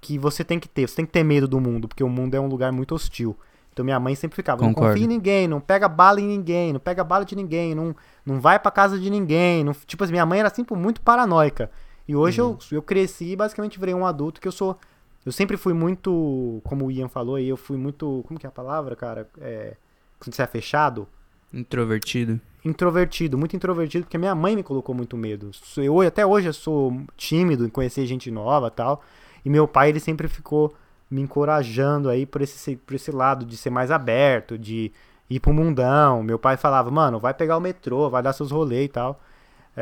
que você tem que ter. Você tem que ter medo do mundo, porque o mundo é um lugar muito hostil. Então minha mãe sempre ficava, Concordo. não confia em ninguém, não pega bala em ninguém, não pega bala de ninguém, não, não vai pra casa de ninguém. Não, tipo assim, minha mãe era sempre muito paranoica. E hoje uhum. eu, eu cresci e basicamente virei um adulto que eu sou eu sempre fui muito, como o Ian falou aí, eu fui muito, como que é a palavra, cara? É, quando você é fechado? Introvertido. Introvertido, muito introvertido, porque minha mãe me colocou muito medo. Eu, até hoje eu sou tímido em conhecer gente nova tal. E meu pai, ele sempre ficou me encorajando aí por esse, por esse lado de ser mais aberto, de ir pro mundão. Meu pai falava, mano, vai pegar o metrô, vai dar seus rolês e tal.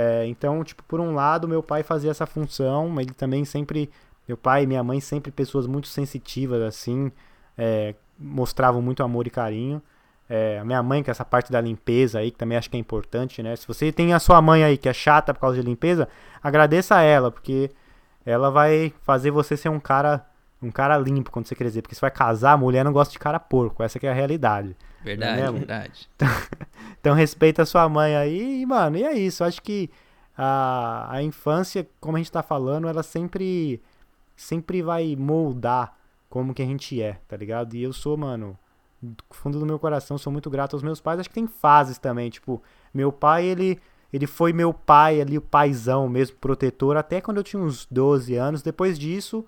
É, então, tipo, por um lado, meu pai fazia essa função, mas ele também sempre. Meu pai e minha mãe, sempre pessoas muito sensitivas, assim, é, mostravam muito amor e carinho. É, minha mãe, é essa parte da limpeza aí, que também acho que é importante, né? Se você tem a sua mãe aí que é chata por causa de limpeza, agradeça a ela, porque ela vai fazer você ser um cara um cara limpo quando você crescer. Porque você vai casar, a mulher não gosta de cara porco. Essa é a realidade. Verdade, é verdade. <laughs> Então, então, respeita a sua mãe aí, e, mano, e é isso. Acho que a, a infância, como a gente tá falando, ela sempre sempre vai moldar como que a gente é, tá ligado? E eu sou, mano, do fundo do meu coração, sou muito grato aos meus pais. Acho que tem fases também, tipo, meu pai, ele ele foi meu pai ali, o paizão mesmo, protetor, até quando eu tinha uns 12 anos. Depois disso,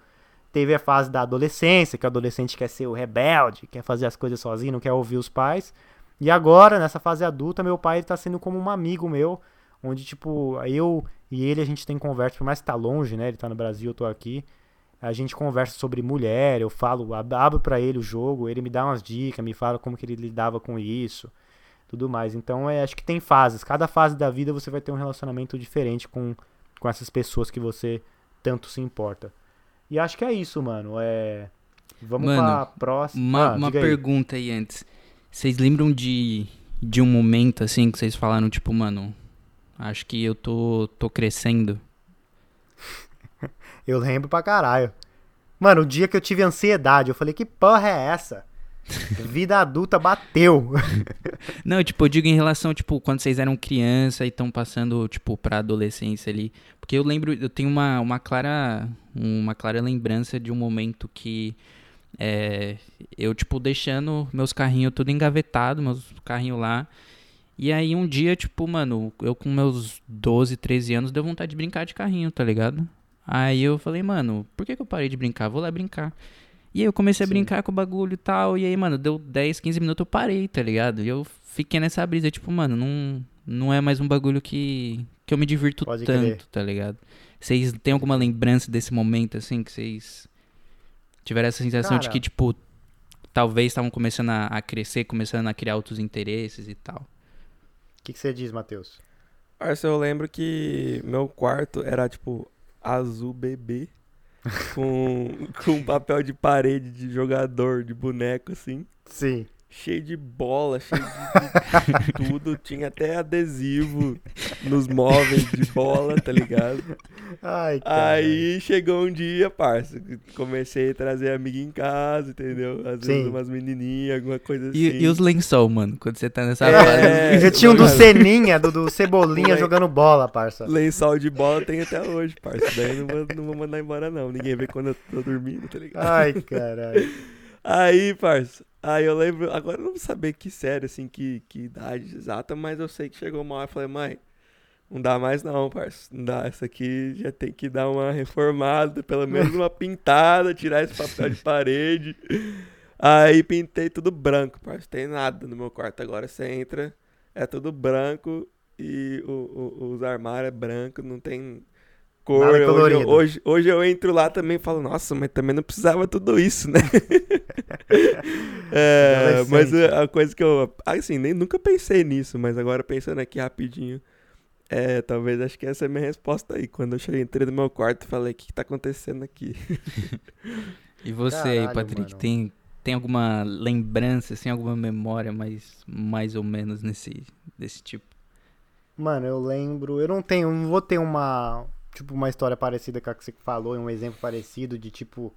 teve a fase da adolescência, que o adolescente quer ser o rebelde, quer fazer as coisas sozinho, não quer ouvir os pais. E agora, nessa fase adulta, meu pai está sendo como um amigo meu, onde, tipo, eu e ele a gente tem conversa, por mais que tá longe, né? Ele tá no Brasil, eu tô aqui. A gente conversa sobre mulher, eu falo, abro para ele o jogo, ele me dá umas dicas, me fala como que ele lidava com isso, tudo mais. Então, é, acho que tem fases. Cada fase da vida você vai ter um relacionamento diferente com, com essas pessoas que você tanto se importa. E acho que é isso, mano. É. Vamos mano, pra próxima. Uma, ah, uma pergunta aí. aí antes. Vocês lembram de, de um momento assim que vocês falaram, tipo, mano, acho que eu tô, tô crescendo? <laughs> eu lembro pra caralho. Mano, o dia que eu tive ansiedade, eu falei, que porra é essa? Vida adulta bateu. <laughs> Não, tipo, eu digo em relação, tipo, quando vocês eram criança e estão passando, tipo, pra adolescência ali. Porque eu lembro, eu tenho uma, uma clara uma clara lembrança de um momento que é, eu, tipo, deixando meus carrinhos tudo engavetado, meus carrinhos lá. E aí um dia, tipo, mano, eu com meus 12, 13 anos deu vontade de brincar de carrinho, tá ligado? Aí eu falei, mano, por que, que eu parei de brincar? Vou lá brincar. E aí eu comecei Sim. a brincar com o bagulho e tal. E aí, mano, deu 10, 15 minutos eu parei, tá ligado? E eu fiquei nessa brisa, tipo, mano, não, não é mais um bagulho que, que eu me divirto Pode tanto, crer. tá ligado? Vocês têm alguma lembrança desse momento, assim, que vocês tiveram essa sensação Cara, de que, tipo, talvez estavam começando a, a, crescer, começando a criar outros interesses e tal? O que, você diz, Matheus? Arce, eu lembro que meu quarto era, tipo, azul bebê. Com, com papel de parede de jogador, de boneco, assim. Sim cheio de bola, cheio de, <laughs> tudo. Tinha até adesivo nos móveis de bola, tá ligado? Ai, cara. Aí chegou um dia, parça, comecei a trazer amiga em casa, entendeu? Às vezes umas menininhas, alguma coisa assim. E, e os lençol, mano, quando você tá nessa é, fase? Eu tinha um do Ceninha, do, do Cebolinha jogando bola, parça. Lençol de bola tem até hoje, parça. Daí não vou, não vou mandar embora, não. Ninguém vê quando eu tô dormindo, tá ligado? Ai, caralho. Aí, parça, Aí eu lembro, agora eu não vou saber que série, assim, que, que idade exata, mas eu sei que chegou uma hora e falei, mãe, não dá mais não, parça. Não dá, essa aqui já tem que dar uma reformada, pelo menos uma pintada, tirar esse papel de <laughs> parede. Aí pintei tudo branco, parça. Tem nada no meu quarto agora. Você entra, é tudo branco e o, o, os armários é branco, não tem cor. Hoje, hoje, hoje, eu entro lá também e falo, nossa, mas também não precisava tudo isso, né? <laughs> é, mas a coisa que eu. Assim, nem nunca pensei nisso, mas agora pensando aqui rapidinho. É, talvez acho que essa é a minha resposta aí. Quando eu cheguei, entrei no meu quarto e falei, o que, que tá acontecendo aqui? <laughs> e você Caralho, aí, Patrick, tem, tem alguma lembrança, assim, alguma memória mais, mais ou menos nesse, desse tipo? Mano, eu lembro. Eu não tenho, não vou ter uma, tipo, uma história parecida com a que você falou, um exemplo parecido de tipo,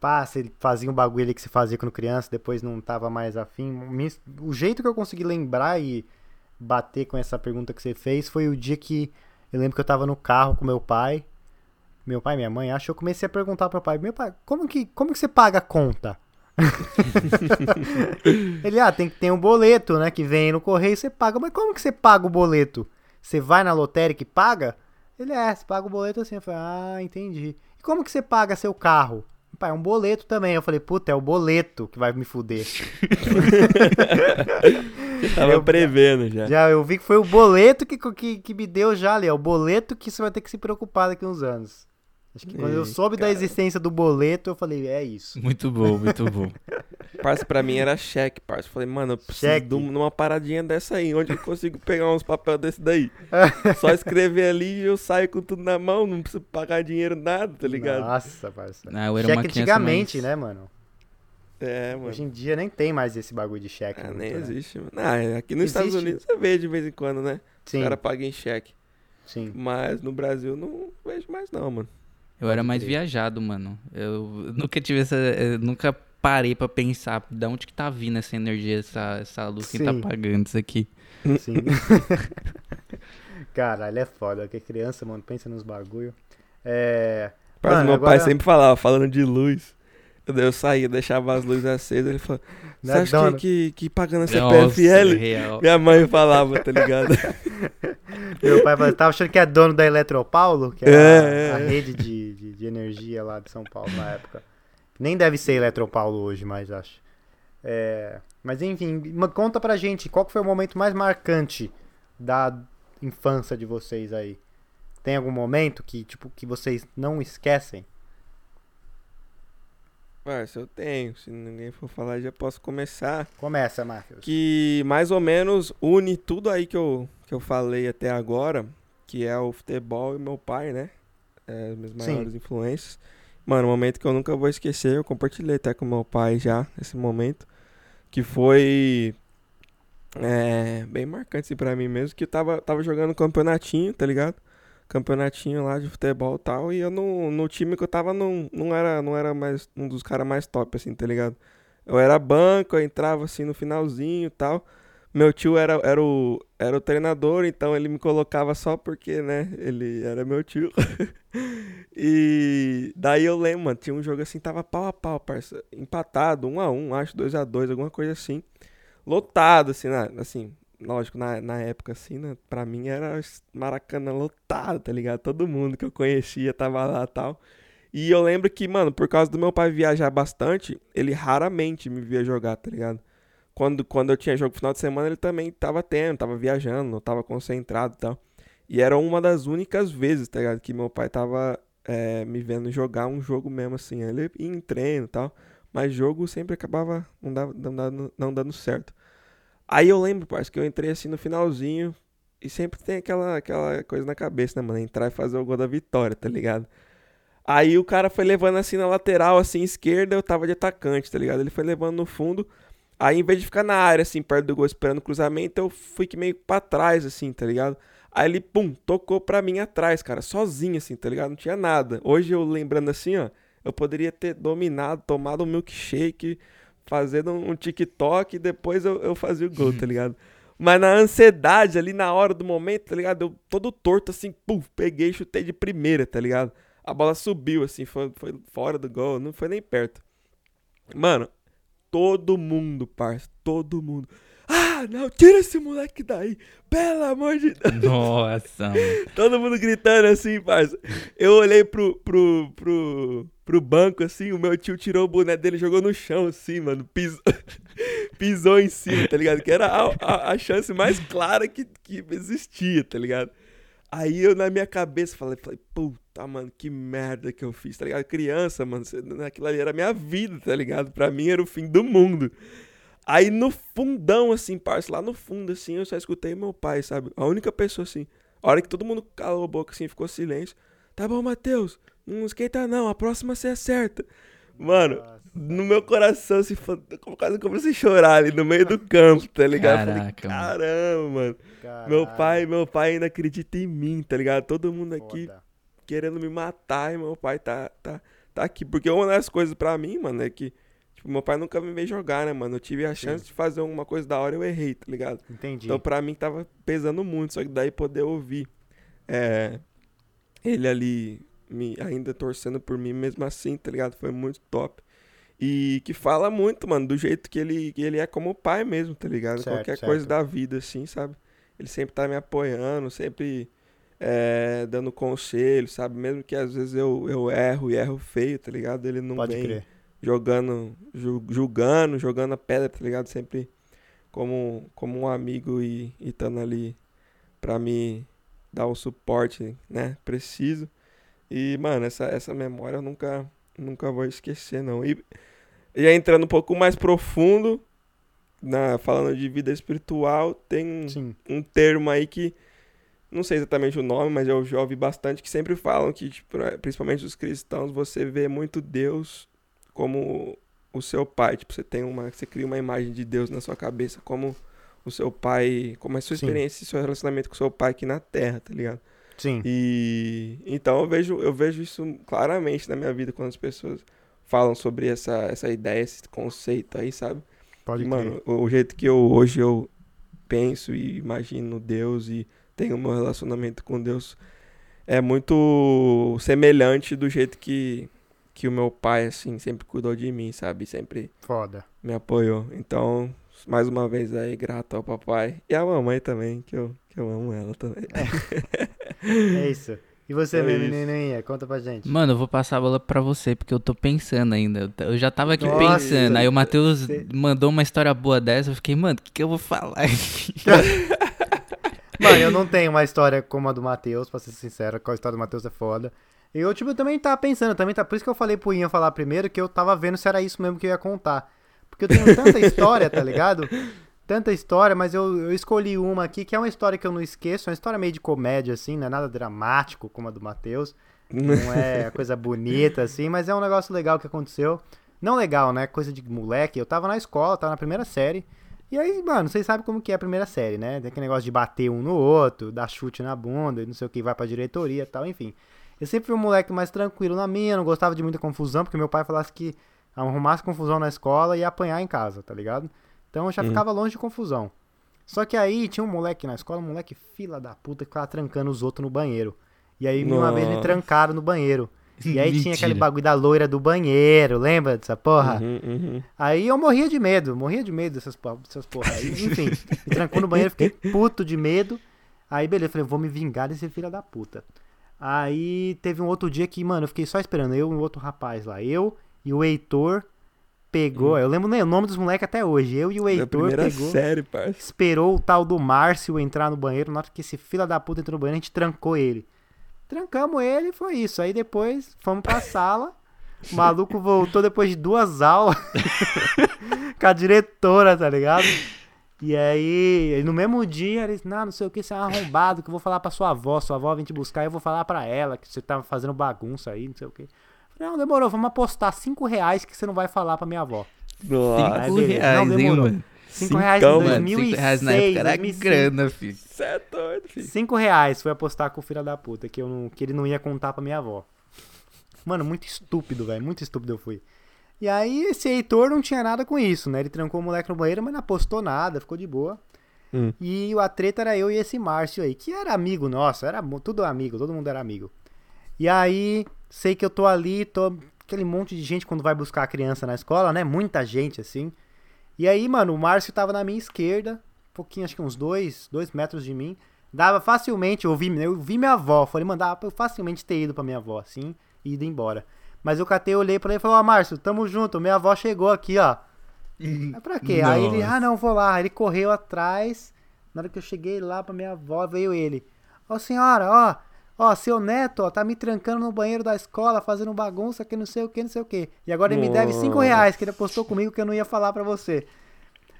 pá, você fazia um bagulho ali que você fazia quando criança, depois não tava mais afim. O jeito que eu consegui lembrar e bater com essa pergunta que você fez foi o dia que eu lembro que eu tava no carro com meu pai. Meu pai e minha mãe, acho que eu comecei a perguntar pro pai, meu pai, como que, como que você paga a conta? <laughs> Ele, ah, tem que ter um boleto, né, que vem no correio, você paga. Mas como que você paga o boleto? Você vai na lotérica e paga? Ele é, você paga o boleto assim. Eu falei, ah, entendi. E como que você paga seu carro? Pai, é um boleto também. Eu falei, puta, é o boleto que vai me fuder. <laughs> Tava eu, prevendo já. Já, eu vi que foi o boleto que, que, que me deu já ali. É o boleto que você vai ter que se preocupar daqui uns anos. Acho que quando eu soube cara. da existência do boleto, eu falei, é isso. Muito bom, muito bom. <laughs> parça, pra mim era cheque, parça. Falei, mano, eu preciso cheque. de uma paradinha dessa aí. Onde eu consigo pegar uns papéis desse daí? <laughs> Só escrever ali e eu saio com tudo na mão, não preciso pagar dinheiro nada, tá ligado? Nossa, parça. Não, cheque antigamente, mais... né, mano? É, mano. Hoje em dia nem tem mais esse bagulho de cheque. Ah, nem né? existe, mano. Ah, aqui nos existe. Estados Unidos você vê de vez em quando, né? Sim. O cara paga em cheque. Sim. Mas no Brasil não vejo mais não, mano. Eu era mais viajado, mano. Eu nunca tive essa. nunca parei pra pensar de onde que tá vindo essa energia, essa, essa luz, Sim. quem tá pagando isso aqui. Sim. <laughs> Caralho, é foda. Porque criança, mano, pensa nos bagulho. É. Mas mano, meu agora... pai sempre falava, falando de luz. Eu saía, deixava as luzes acesas, ele falou, você é acha que, que, que pagando a CPFL? Nossa, minha mãe falava, tá ligado? <laughs> Meu pai falava, tava achando que é dono da Eletropaulo, que é, é, a, a, rede de, de, energia lá de São Paulo na época. Nem deve ser Eletropaulo hoje, mas acho. É, mas enfim, conta pra gente, qual foi o momento mais marcante da infância de vocês aí? Tem algum momento que, tipo, que vocês não esquecem? Parça, eu tenho. Se ninguém for falar, já posso começar. Começa, Marcos. Que mais ou menos une tudo aí que eu, que eu falei até agora, que é o futebol e meu pai, né? É, as minhas maiores Sim. influências. Mano, um momento que eu nunca vou esquecer, eu compartilhei até com meu pai já, esse momento, que foi é, bem marcante assim, pra mim mesmo, que eu tava, tava jogando campeonatinho, tá ligado? campeonatinho lá de futebol e tal. E eu no, no time que eu tava não, não, era, não era mais um dos caras mais top, assim, tá ligado? Eu era banco, eu entrava assim no finalzinho e tal. Meu tio era, era, o, era o treinador, então ele me colocava só porque, né, ele era meu tio. <laughs> e daí eu lembro, mano, tinha um jogo assim, tava pau a pau, parça. Empatado, um a um, acho, dois a dois, alguma coisa assim. Lotado, assim, né, assim, lógico, na, na época, assim, né? Pra mim era Maracanã lotado, tá ligado? Todo mundo que eu conhecia tava lá e tal. E eu lembro que, mano, por causa do meu pai viajar bastante, ele raramente me via jogar, tá ligado? Quando, quando eu tinha jogo final de semana, ele também tava tendo, tava viajando, não tava concentrado e tal. E era uma das únicas vezes, tá ligado? Que meu pai tava é, me vendo jogar um jogo mesmo, assim. Ele ia em treino e tal. Mas jogo sempre acabava não, dava, não, dando, não dando certo. Aí eu lembro, parceiro, que eu entrei assim no finalzinho. E sempre tem aquela, aquela coisa na cabeça, né, mano? Entrar e fazer o gol da vitória, tá ligado? Aí o cara foi levando assim na lateral, assim, esquerda, eu tava de atacante, tá ligado? Ele foi levando no fundo. Aí, em vez de ficar na área, assim, perto do gol, esperando o cruzamento, eu fui que meio pra trás, assim, tá ligado? Aí ele, pum, tocou pra mim atrás, cara, sozinho, assim, tá ligado? Não tinha nada. Hoje eu lembrando assim, ó, eu poderia ter dominado, tomado um milkshake, fazendo um TikTok e depois eu, eu fazia o gol, tá <laughs> ligado? Mas na ansiedade ali, na hora do momento, tá ligado? Eu todo torto assim, pum, peguei e chutei de primeira, tá ligado? A bola subiu assim, foi, foi fora do gol, não foi nem perto. Mano, todo mundo, parça, todo mundo. Ah, não, tira esse moleque daí. Pelo amor de Deus. Nossa. <laughs> Todo mundo gritando assim, parça. Eu olhei pro, pro, pro, pro banco assim, o meu tio tirou o boné dele jogou no chão assim, mano. Pisou, <laughs> pisou em cima, tá ligado? Que era a, a, a, chance mais clara que, que existia, tá ligado? Aí eu na minha cabeça falei, falei, puta, mano, que merda que eu fiz, tá ligado? Criança, mano, aquilo ali era a minha vida, tá ligado? Pra mim era o fim do mundo. Aí no fundão, assim, parça, lá no fundo, assim, eu só escutei meu pai, sabe? A única pessoa, assim. A hora que todo mundo calou a boca, assim, ficou silêncio. Tá bom, Matheus, não esquenta não, a próxima você acerta. Mano, Nossa. no meu coração, assim, quase comecei a chorar ali no meio do campo, tá ligado? Caraca, Falei, caramba, mano. Caralho. Meu pai, meu pai ainda acredita em mim, tá ligado? Todo mundo aqui Foda. Querendo me matar e meu pai tá, tá, tá aqui. Porque uma das coisas pra mim, mano, é que Tipo, meu pai nunca me veio jogar, né, mano? Eu tive a chance Sim. de fazer alguma coisa da hora e eu errei, tá ligado? Entendi. Então pra mim tava pesando muito, só que daí poder ouvir é, ele ali me, ainda torcendo por mim mesmo assim, tá ligado? Foi muito top. E que fala muito, mano, do jeito que ele, que ele é como pai mesmo, tá ligado? Certo, Qualquer certo. coisa da vida, assim, sabe? Ele sempre tá me apoiando, sempre é, dando conselho, sabe? Mesmo que às vezes eu, eu erro e erro feio, tá ligado? Ele não Pode vem crer. jogando, ju- julgando, jogando a pedra, tá ligado? Sempre como, como um amigo e estando ali pra me dar o suporte, né? Preciso. E, mano, essa, essa memória eu nunca, nunca vou esquecer, não. E já entrando um pouco mais profundo, na, falando de vida espiritual, tem um termo aí que não sei exatamente o nome, mas eu já ouvi bastante que sempre falam que, tipo, é, principalmente os cristãos, você vê muito Deus como o seu pai. Tipo, você tem uma. Você cria uma imagem de Deus na sua cabeça, como o seu pai. Como é a sua Sim. experiência e seu relacionamento com o seu pai aqui na terra, tá ligado? Sim. E então eu vejo, eu vejo isso claramente na minha vida quando as pessoas falam sobre essa, essa ideia, esse conceito aí, sabe? Pode mano, o, o jeito que eu hoje eu penso e imagino Deus e tenho o meu relacionamento com Deus é muito semelhante do jeito que, que o meu pai, assim, sempre cuidou de mim, sabe? Sempre Foda. me apoiou. Então, mais uma vez aí, grato ao papai. E à mamãe também, que eu, que eu amo ela também. É <laughs> isso. E você, É menininha? Conta pra gente. Mano, eu vou passar a bola pra você, porque eu tô pensando ainda. Eu já tava aqui Nossa, pensando. Aí o Matheus mandou uma história boa dessa. Eu fiquei, mano, o que, que eu vou falar? <laughs> Mano, eu não tenho uma história como a do Matheus, pra ser sincero, que a história do Matheus é foda. E eu, tipo, também tava pensando, também tá. Por isso que eu falei pro Ian falar primeiro, que eu tava vendo se era isso mesmo que eu ia contar. Porque eu tenho tanta história, tá ligado? Tanta história, mas eu, eu escolhi uma aqui, que é uma história que eu não esqueço, é uma história meio de comédia, assim, não é nada dramático como a do Matheus. Não é <laughs> coisa bonita, assim, mas é um negócio legal que aconteceu. Não legal, né? Coisa de moleque. Eu tava na escola, tava na primeira série. E aí, mano, vocês sabem como que é a primeira série, né? Tem aquele negócio de bater um no outro, dar chute na bunda, e não sei o que, vai pra diretoria e tal, enfim. Eu sempre fui um moleque mais tranquilo na minha, não gostava de muita confusão, porque meu pai falasse que arrumasse confusão na escola e ia apanhar em casa, tá ligado? Então eu já Hum. ficava longe de confusão. Só que aí tinha um moleque na escola, um moleque fila da puta que ficava trancando os outros no banheiro. E aí uma vez me Nossa. trancaram no banheiro. E aí tinha aquele bagulho da loira do banheiro, lembra dessa porra? Uhum, uhum. Aí eu morria de medo, morria de medo dessas, por- dessas porra aí. Enfim, me trancou no banheiro, fiquei <laughs> puto de medo. Aí beleza, falei, vou me vingar desse filho da puta. Aí teve um outro dia que, mano, eu fiquei só esperando, eu e um outro rapaz lá. Eu e o Heitor pegou, eu lembro nem o nome dos moleques até hoje. Eu e o Heitor primeira pegou, série, parça. esperou o tal do Márcio entrar no banheiro. Na hora que esse filho da puta entrou no banheiro, a gente trancou ele. Trancamos ele e foi isso. Aí depois fomos pra sala. O maluco voltou depois de duas aulas <laughs> com a diretora, tá ligado? E aí, no mesmo dia, ele disse, não, não sei o que, você é um arrombado, que eu vou falar pra sua avó, sua avó vem te buscar e eu vou falar pra ela que você tá fazendo bagunça aí, não sei o que. Falei, não, demorou, vamos apostar cinco reais que você não vai falar pra minha avó. Nossa, Aí, Cinco reais, Não, hein, demorou. mano? Cinco reais em Cincão, mano. 2006, Cinco reais na época era 2005. grana, filho. você é doido, filho. Cinco reais foi apostar com o filho da puta, que, eu não, que ele não ia contar pra minha avó. Mano, muito estúpido, velho. Muito estúpido eu fui. E aí, esse Heitor não tinha nada com isso, né? Ele trancou o moleque no banheiro, mas não apostou nada, ficou de boa. Hum. E o a treta era eu e esse Márcio aí, que era amigo nosso, era tudo amigo, todo mundo era amigo. E aí, sei que eu tô ali, tô aquele monte de gente quando vai buscar a criança na escola, né? Muita gente, assim. E aí, mano, o Márcio tava na minha esquerda, um pouquinho, acho que uns dois, dois metros de mim. Dava facilmente, eu vi, eu vi minha avó, falei, mano, dava pra eu facilmente ter ido pra minha avó, assim, e ido embora. Mas eu catei, olhei pra ele e falei, ó, Márcio, tamo junto, minha avó chegou aqui, ó. Mas pra quê? Aí ele, Nossa. ah, não, vou lá. Aí ele correu atrás. Na hora que eu cheguei lá pra minha avó, veio ele. Ó, senhora, ó, ó, seu neto, ó, tá me trancando no banheiro da escola, fazendo bagunça, que não sei o que, não sei o que. E agora ele me deve cinco Nossa. reais, que ele apostou comigo que eu não ia falar pra você.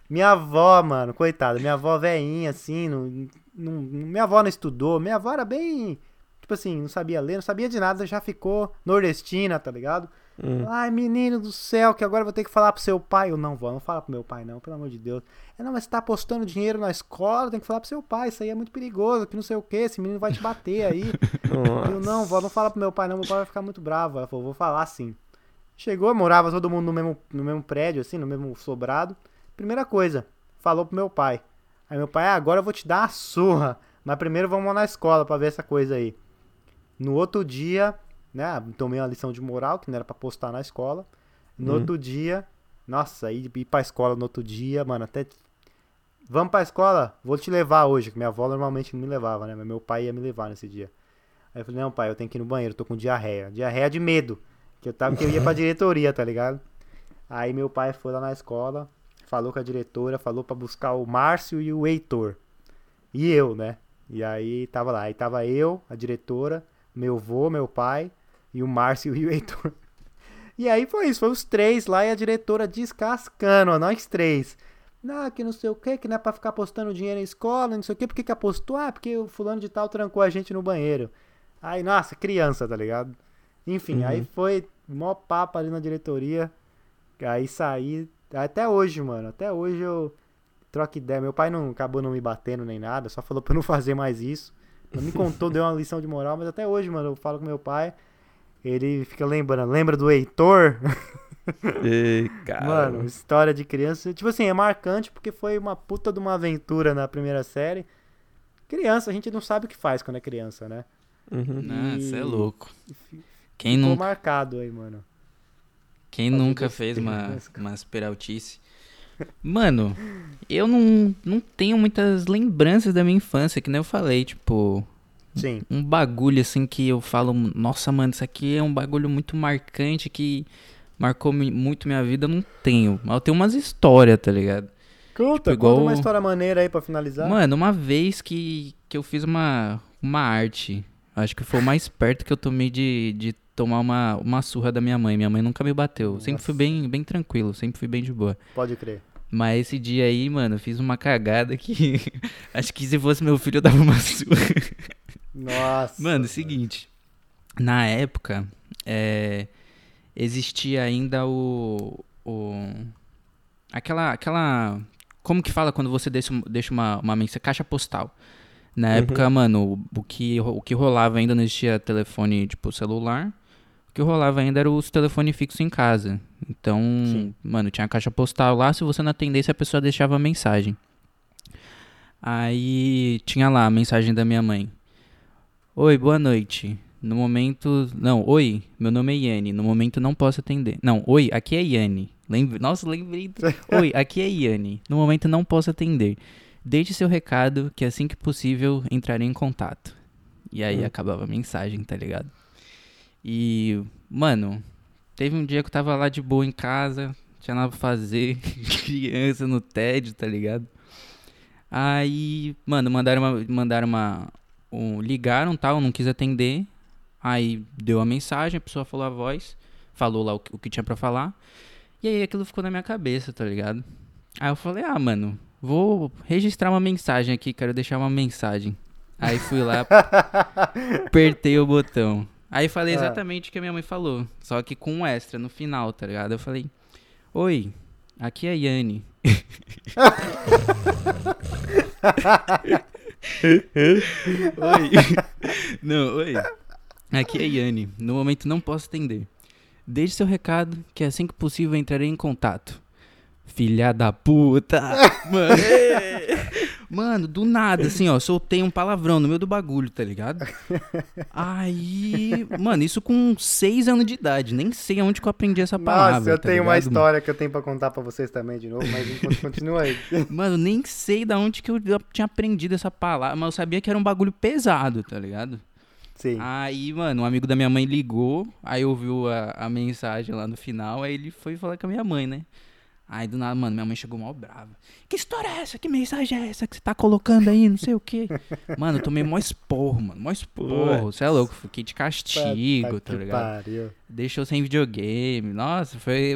Minha avó, mano, coitada, minha avó veinha, assim, não, não- minha avó não estudou, minha avó era bem, tipo assim, não sabia ler, não sabia de nada, já ficou nordestina, tá ligado? Hum. Ai, menino do céu, que agora eu vou ter que falar pro seu pai. Eu não vou, não fala pro meu pai, não, pelo amor de Deus. É, não, mas você tá apostando dinheiro na escola, tem que falar pro seu pai, isso aí é muito perigoso, que não sei o que, esse menino vai te bater aí. <laughs> Eu não, vó, não fala pro meu pai, não, meu pai vai ficar muito bravo. Ela falou, vou falar sim. Chegou, morava todo mundo no mesmo, no mesmo prédio, assim, no mesmo sobrado. Primeira coisa, falou pro meu pai. Aí meu pai, ah, agora eu vou te dar uma surra. Mas primeiro vamos lá na escola pra ver essa coisa aí. No outro dia, né, tomei uma lição de moral, que não era pra postar na escola. No Hum. outro dia, nossa, ir, ir pra escola no outro dia, mano, até vamos pra escola? Vou te levar hoje. Que minha avó normalmente não me levava, né? Mas meu pai ia me levar nesse dia. Aí eu falei, não, pai, eu tenho que ir no banheiro, tô com diarreia. Diarreia de medo. Que eu tava que eu ia pra <laughs> diretoria, tá ligado? Aí meu pai foi lá na escola, falou com a diretora, falou para buscar o Márcio e o Heitor. E eu, né? E aí tava lá. Aí tava eu, a diretora, meu avô, meu pai e o Márcio e o Heitor. <laughs> E aí foi isso, foi os três lá e a diretora descascando, ó, nós três. Não, que não sei o que, que não é pra ficar postando dinheiro em escola, não sei o que, por que que apostou? Ah, porque o fulano de tal trancou a gente no banheiro. Aí, nossa, criança, tá ligado? Enfim, uhum. aí foi mó papo ali na diretoria. Aí saí, até hoje, mano, até hoje eu troco ideia. Meu pai não acabou não me batendo nem nada, só falou pra eu não <laughs> fazer mais isso. Não me contou, deu uma lição de moral, mas até hoje, mano, eu falo com meu pai. Ele fica lembrando, lembra do Heitor? Ei, <laughs> cara. Mano, história de criança. Tipo assim, é marcante porque foi uma puta de uma aventura na primeira série. Criança, a gente não sabe o que faz quando é criança, né? Uhum. Nossa, é louco. Quem Ficou nunca... marcado aí, mano. Quem nunca fez uma, umas peraltice? Mano, eu não, não tenho muitas lembranças da minha infância, que nem eu falei, tipo, Sim. Um bagulho assim que eu falo, nossa, mano, isso aqui é um bagulho muito marcante que marcou muito minha vida, eu não tenho. Mas eu tenho umas histórias, tá ligado? Conta, tipo, igual... conta uma história maneira aí pra finalizar. Mano, uma vez que, que eu fiz uma, uma arte, acho que foi o mais perto que eu tomei de, de tomar uma, uma surra da minha mãe. Minha mãe nunca me bateu. Nossa. Sempre fui bem, bem tranquilo, sempre fui bem de boa. Pode crer. Mas esse dia aí, mano, eu fiz uma cagada que <laughs> acho que se fosse meu filho eu dava uma surra. Nossa. Mano, é o seguinte. Na época, é, existia ainda o, o. Aquela. aquela como que fala quando você deixa, deixa uma, uma mensagem? Caixa postal. Na uhum. época, mano, o, que, o que rolava ainda não existia telefone, tipo, celular. O que rolava ainda era os telefones fixos em casa. Então, Sim. mano, tinha a caixa postal lá. Se você não atendesse, a pessoa deixava a mensagem. Aí tinha lá a mensagem da minha mãe. Oi, boa noite. No momento. Não, oi, meu nome é Yane. No momento não posso atender. Não, oi, aqui é Yane. Lembre... Nossa, lembrei. <laughs> oi, aqui é Yane. No momento não posso atender. Deixe seu recado que assim que possível entrarei em contato. E aí hum. acabava a mensagem, tá ligado? E, mano, teve um dia que eu tava lá de boa em casa, tinha nada pra fazer, <laughs> criança no TED, tá ligado? Aí, mano, mandaram uma, mandaram uma, um, ligaram tal, não quis atender. Aí deu a mensagem, a pessoa falou a voz, falou lá o que, o que tinha para falar. E aí aquilo ficou na minha cabeça, tá ligado? Aí eu falei, ah, mano, vou registrar uma mensagem aqui, quero deixar uma mensagem. Aí fui lá, <laughs> apertei o botão. Aí falei ah. exatamente o que a minha mãe falou, só que com um extra no final, tá ligado? Eu falei, oi, aqui é a Yane. <laughs> <laughs> oi. Não, oi. Aqui é Yane. No momento não posso atender. Deixe seu recado, que assim que possível entrarei em contato. Filha da puta! <laughs> Mano. Mano, do nada, assim, ó, soltei um palavrão no meio do bagulho, tá ligado? Aí, mano, isso com seis anos de idade, nem sei aonde que eu aprendi essa palavra. Nossa, eu tá tenho ligado? uma história que eu tenho pra contar pra vocês também de novo, mas continua aí. <laughs> Mano, nem sei da onde que eu tinha aprendido essa palavra, mas eu sabia que era um bagulho pesado, tá ligado? Sim. Aí, mano, um amigo da minha mãe ligou, aí ouviu a, a mensagem lá no final, aí ele foi falar com a minha mãe, né? Aí do nada, mano, minha mãe chegou mal brava. Que história é essa? Que mensagem é essa que você tá colocando aí? Não sei o quê. <laughs> Mano, eu tomei mó esporro, mano. Mó esporro. Você é louco, fiquei de castigo, tá ligado? Pariu. Deixou sem videogame. Nossa, foi.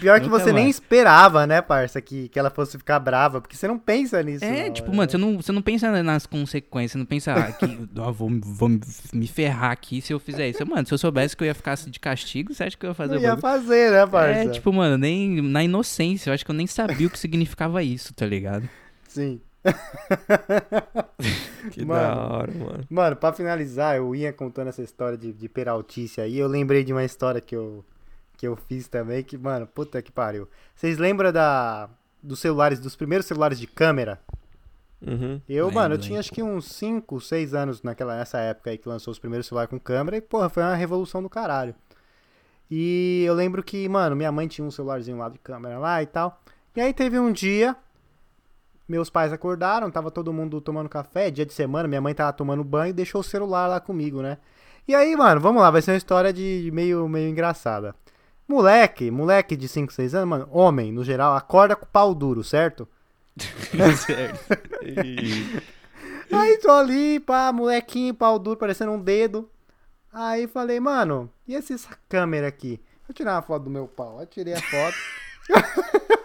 Pior que você nem esperava, né, parça, que, que ela fosse ficar brava, porque você não pensa nisso. É, tipo, mano, você não, você não pensa nas consequências, você não pensa ah, que <laughs> oh, vou, vou me ferrar aqui se eu fizer isso. Mano, se eu soubesse que eu ia ficar de castigo, você acha que eu ia fazer? Não ia fazer, né, parça? É, tipo, mano, nem na inocência, eu acho que eu nem sabia o que significava isso, tá ligado? Sim. <laughs> que mano, da hora, mano. Mano, pra finalizar, eu ia contando essa história de, de peraltice aí, eu lembrei de uma história que eu que eu fiz também, que, mano, puta que pariu. Vocês lembram da, dos celulares, dos primeiros celulares de câmera? Uhum. Eu, lembro, mano, eu tinha acho que uns 5, 6 anos naquela, nessa época aí que lançou os primeiros celulares com câmera e, porra, foi uma revolução do caralho. E eu lembro que, mano, minha mãe tinha um celularzinho lá de câmera lá e tal. E aí teve um dia, meus pais acordaram, tava todo mundo tomando café, dia de semana, minha mãe tava tomando banho e deixou o celular lá comigo, né? E aí, mano, vamos lá, vai ser uma história de meio, meio engraçada. Moleque, moleque de 5, 6 anos, mano, homem, no geral, acorda com o pau duro, certo? certo. <laughs> aí tô ali, pá, molequinho, pau duro, parecendo um dedo. Aí falei, mano, e essa câmera aqui? Vou tirar uma foto do meu pau. Aí tirei a foto. <laughs>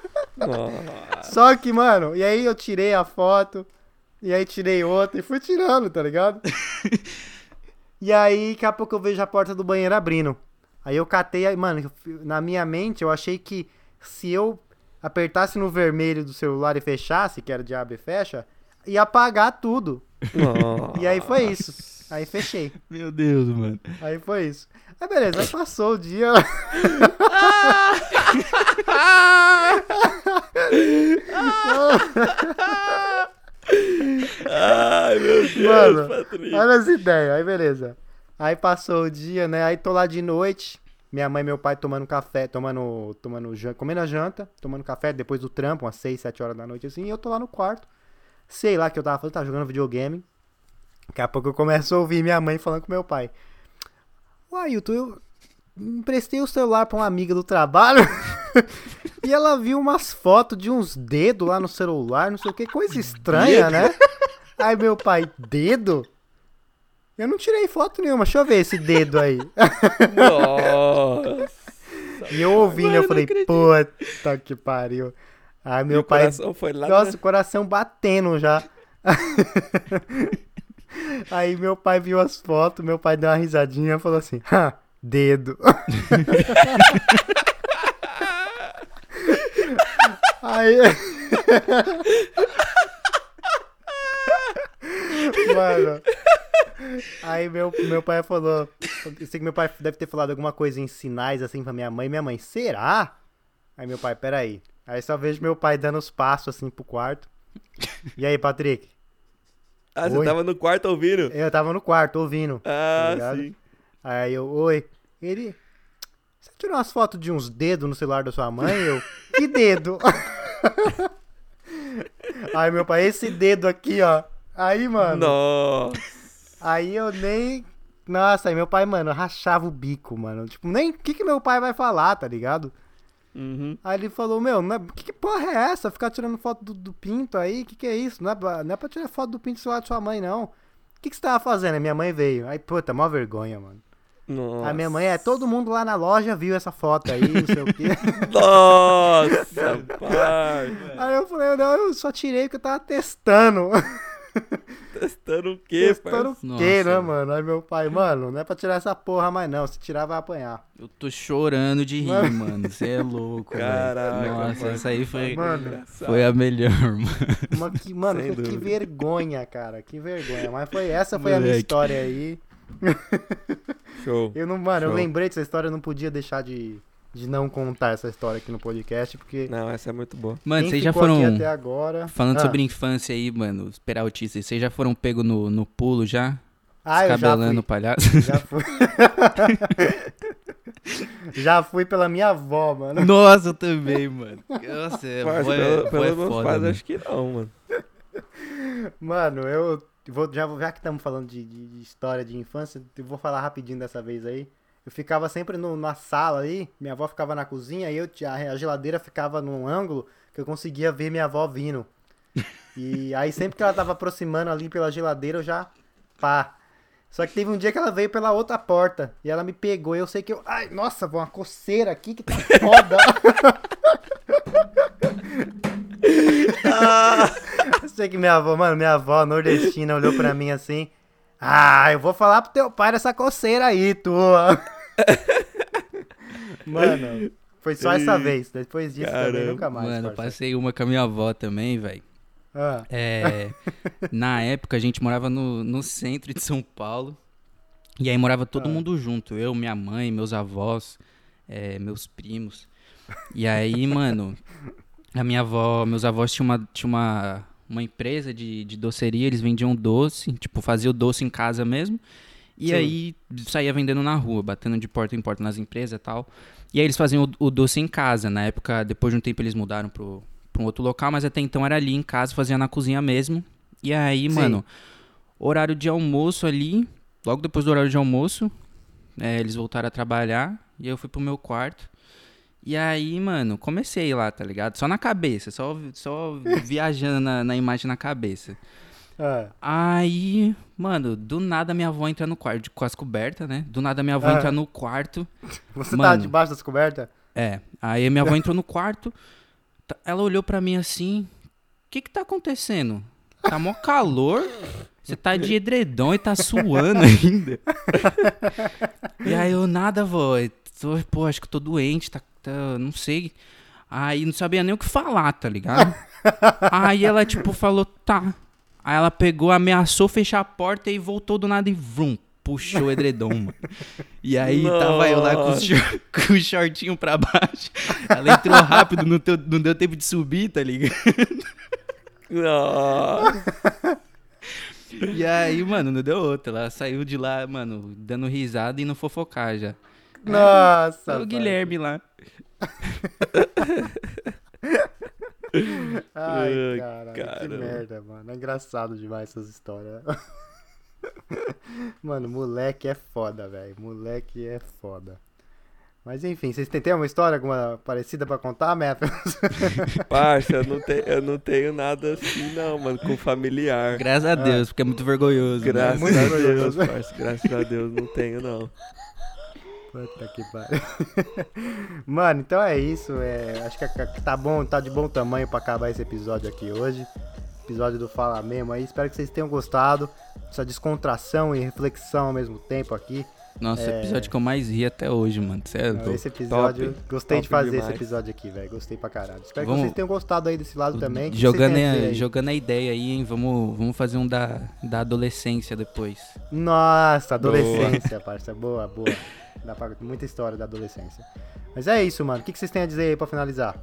Só que, mano, e aí eu tirei a foto, e aí tirei outra, e fui tirando, tá ligado? <laughs> e aí, daqui a pouco eu vejo a porta do banheiro abrindo. Aí eu catei, mano, na minha mente eu achei que se eu apertasse no vermelho do celular e fechasse, que era de abre e fecha, ia apagar tudo. Nossa. E aí foi isso. Aí fechei. Meu Deus, mano. Aí foi isso. Aí beleza, aí passou o dia. <laughs> <laughs> Ai, meu Deus, Mano, Patrícia. olha as ideias. Aí beleza. Aí passou o dia, né? Aí tô lá de noite. Minha mãe e meu pai tomando café, tomando, tomando comendo a janta, tomando café depois do trampo, umas 6, 7 horas da noite assim, e eu tô lá no quarto. Sei lá que eu tava falando, tava jogando videogame. Daqui a pouco eu começo a ouvir minha mãe falando com meu pai. Uai, Hilton, eu emprestei o celular pra uma amiga do trabalho <laughs> e ela viu umas fotos de uns dedos lá no celular, não sei o que, coisa estranha, né? Aí <laughs> meu pai, dedo? Eu não tirei foto nenhuma, deixa eu ver esse dedo aí. Nossa! e eu ouvindo, eu falei, puta que pariu. Aí meu pai. Coração foi lá, Nossa, né? coração batendo já. <laughs> Aí meu pai viu as fotos, meu pai deu uma risadinha e falou assim: dedo. Aí. Mano. Aí meu, meu pai falou. Eu sei que meu pai deve ter falado alguma coisa em sinais assim pra minha mãe. Minha mãe, será? Aí meu pai, peraí. Aí só vejo meu pai dando os passos assim pro quarto. E aí, Patrick? Ah, você tava no quarto ouvindo? Eu tava no quarto ouvindo. Ah, tá sim. Aí eu, oi. Ele. Você tirou umas fotos de uns dedos no celular da sua mãe? Eu. Que dedo? <laughs> aí meu pai, esse dedo aqui, ó. Aí, mano. Nossa. Aí eu nem. Nossa, aí meu pai, mano, rachava o bico, mano. Tipo, nem o que, que meu pai vai falar, tá ligado? Uhum. Aí ele falou, meu, não é, que, que porra é essa? Ficar tirando foto do, do pinto aí? Que que é isso? Não é, pra, não é pra tirar foto do pinto do celular de sua mãe, não. O que, que você tava fazendo? Aí minha mãe veio. Aí, puta, mó vergonha, mano. Nossa. A minha mãe é, todo mundo lá na loja viu essa foto aí, não sei o quê. <laughs> Nossa, pai. Aí eu falei, não, eu só tirei porque eu tava testando. <laughs> Testando o quê, Testando o quê, né, mano? Aí meu pai, mano, não é pra tirar essa porra mais não. Se tirar, vai apanhar. Eu tô chorando de rir, mano. Você é louco, Caraca, Nossa, mano. essa aí foi, Mano. foi a melhor, mano. Uma, que, mano, que, que vergonha, cara. Que vergonha. Mas foi essa foi a minha Moleque. história aí. <laughs> Show. Eu não, mano, eu Show. lembrei dessa história, eu não podia deixar de, de não contar essa história aqui no podcast, porque Não, essa é muito boa. Mano, vocês já foram. até agora... Falando Ah. sobre infância aí, mano, esperar autistas, vocês já foram pego no, no pulo já? Ah, eu já Descabelando fui. o palhaço? <laughs> Já fui. <laughs> já fui pela minha avó, mano. Nossa, eu também, mano. Nossa, é, Mas vó é, pelo, vó pelos é meus foda, pais, mano. acho que não, mano. Mano, eu vou, já, já que estamos falando de, de- de história de infância, eu vou falar rapidinho dessa vez aí. Eu ficava sempre no- na sala aí, minha avó ficava na cozinha e eu, tinha- a geladeira ficava num ângulo que eu conseguia ver minha avó vindo. <laughs> E aí sempre que ela tava aproximando ali pela geladeira, eu já pá. Só que teve um dia que ela veio pela outra porta e ela me pegou e eu sei que eu. Ai, nossa, vou uma coceira aqui que tá foda. Eu <laughs> <laughs> sei que minha avó, mano, minha avó nordestina olhou pra mim assim. Ah, eu vou falar pro teu pai dessa coceira aí, tua. <laughs> Mano, foi só essa vez. Depois disso também Caramba. nunca mais. Mano, eu passei uma com a minha avó também, velho. Ah, É, <laughs> na época a gente morava no, no centro de São Paulo. E aí morava todo Ah. mundo junto. Eu, minha mãe, meus avós, é, meus primos. E aí, mano, a minha avó, meus avós tinham uma, tinham uma, uma empresa de, de doceria, eles vendiam doce, tipo, faziam o doce em casa mesmo. E Sim. aí saía vendendo na rua, batendo de porta em porta nas empresas e tal. E aí eles faziam o, o doce em casa. Na época, depois de um tempo, eles mudaram pro, pra um outro local, mas até então era ali em casa, fazia na cozinha mesmo. E aí, Sim. mano, horário de almoço ali, logo depois do horário de almoço, é, eles voltaram a trabalhar e eu fui pro meu quarto. E aí, mano, comecei lá, tá ligado? Só na cabeça, só, só <laughs> viajando na, na imagem na cabeça. É. Aí, mano, do nada minha avó entra no quarto, com as cobertas, né? Do nada minha avó é. entra no quarto. <laughs> Você tá mano, tá debaixo das cobertas? É. Aí minha avó entrou no <laughs> quarto, ela olhou pra mim assim: O que que tá acontecendo? Tá mó calor? Você tá de edredom e tá suando ainda. e aí eu, nada, vó. Tô, pô, acho que tô doente, tá, tá, não sei. Aí não sabia nem o que falar, tá ligado? <laughs> aí ela, tipo, falou, tá. Aí ela pegou, ameaçou fechar a porta e voltou do nada e vrum, puxou o edredom, mano. E aí Nossa. tava eu lá com o, short, com o shortinho pra baixo. Ela entrou rápido, não, teu, não deu tempo de subir, tá ligado? Nossa. E aí, mano, não deu outra. Ela saiu de lá, mano, dando risada e não fofocar já. Nossa. o Guilherme lá. <laughs> Ai, cara, que merda, mano. É engraçado demais essas histórias. <laughs> mano, moleque é foda, velho. Moleque é foda. Mas enfim, vocês têm, uma história alguma parecida pra contar, Matthews? <laughs> Parça, eu não, te, eu não tenho nada assim, não, mano, com familiar. Graças a Deus, ah. porque é muito vergonhoso. Né? Graças né? muito a Deus, parça, graças a Deus, não tenho, não. Puta que pariu. <laughs> Mano, então é isso. É, acho que tá bom, tá de bom tamanho pra acabar esse episódio aqui hoje. Episódio do Fala Mesmo aí. Espero que vocês tenham gostado. Essa descontração e reflexão ao mesmo tempo aqui. Nossa, é... episódio que eu mais ri até hoje, mano. Sério. Esse episódio, top, gostei top de fazer demais. esse episódio aqui, velho. Gostei pra caralho. Espero vamos... que vocês tenham gostado aí desse lado também. Jogando, a, jogando a ideia aí, hein? Vamos, vamos fazer um da, da adolescência depois. Nossa, adolescência, boa. parça. Boa, boa. <laughs> Dá pra muita história da adolescência. Mas é isso, mano. O que, vocês têm a dizer aí pra finalizar?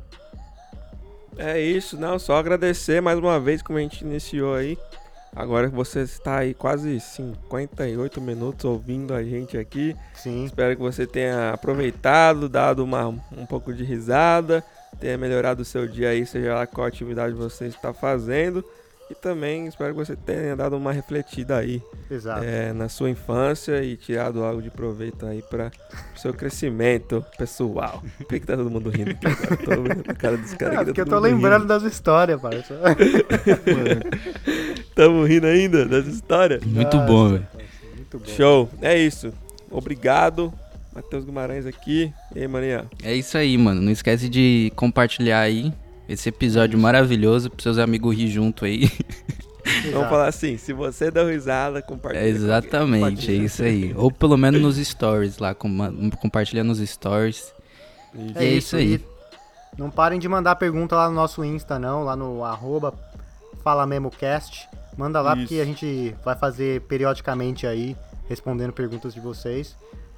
É isso, não, só agradecer mais uma vez como a gente iniciou aí. Agora que você está aí quase 58 minutos ouvindo a gente aqui. Sim. Espero que você tenha aproveitado, dado uma, um pouco de risada, tenha melhorado o seu dia aí, seja lá qual atividade você está fazendo. E também espero que você tenha dado uma refletida aí é, na sua infância e tirado algo de proveito aí para o seu crescimento pessoal. Por que, que tá todo mundo rindo aqui agora? Tô vendo a cara dos caras. É, porque eu tô lembrando rindo. das histórias, parça. <laughs> Tamo rindo ainda das histórias? Muito Nossa, bom, velho. Show. É isso. Obrigado. Matheus Guimarães aqui. E aí, maninha? É isso aí, mano. Não esquece de compartilhar aí esse episódio maravilhoso pros seus amigos rir junto aí. Vamos falar assim, se você deu risada, compartilha. É exatamente, é isso aí. Ou pelo menos nos stories lá, compartilha nos stories. Isso. É, isso aí. Não parem de mandar pergunta lá no nosso Insta, não, lá no arroba FalaMemoCast. Manda lá, isso. porque a gente vai fazer periodicamente aí, respondendo perguntas de vocês.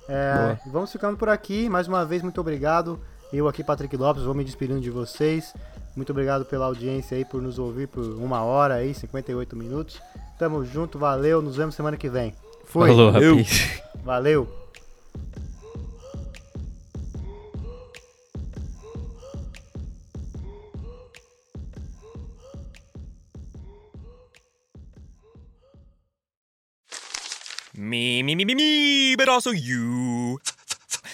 É, vamos ficando por aqui. Mais uma vez, muito obrigado. Eu aqui, Patrick Lopes, vou me despedindo de vocês. Muito obrigado pela audiência aí, por nos ouvir por uma hora aí, 58 minutos. Tamo junto, valeu, nos vemos semana que vem. Fui. Falou, valeu. Valeu. Me, me, me, me, me, but also you.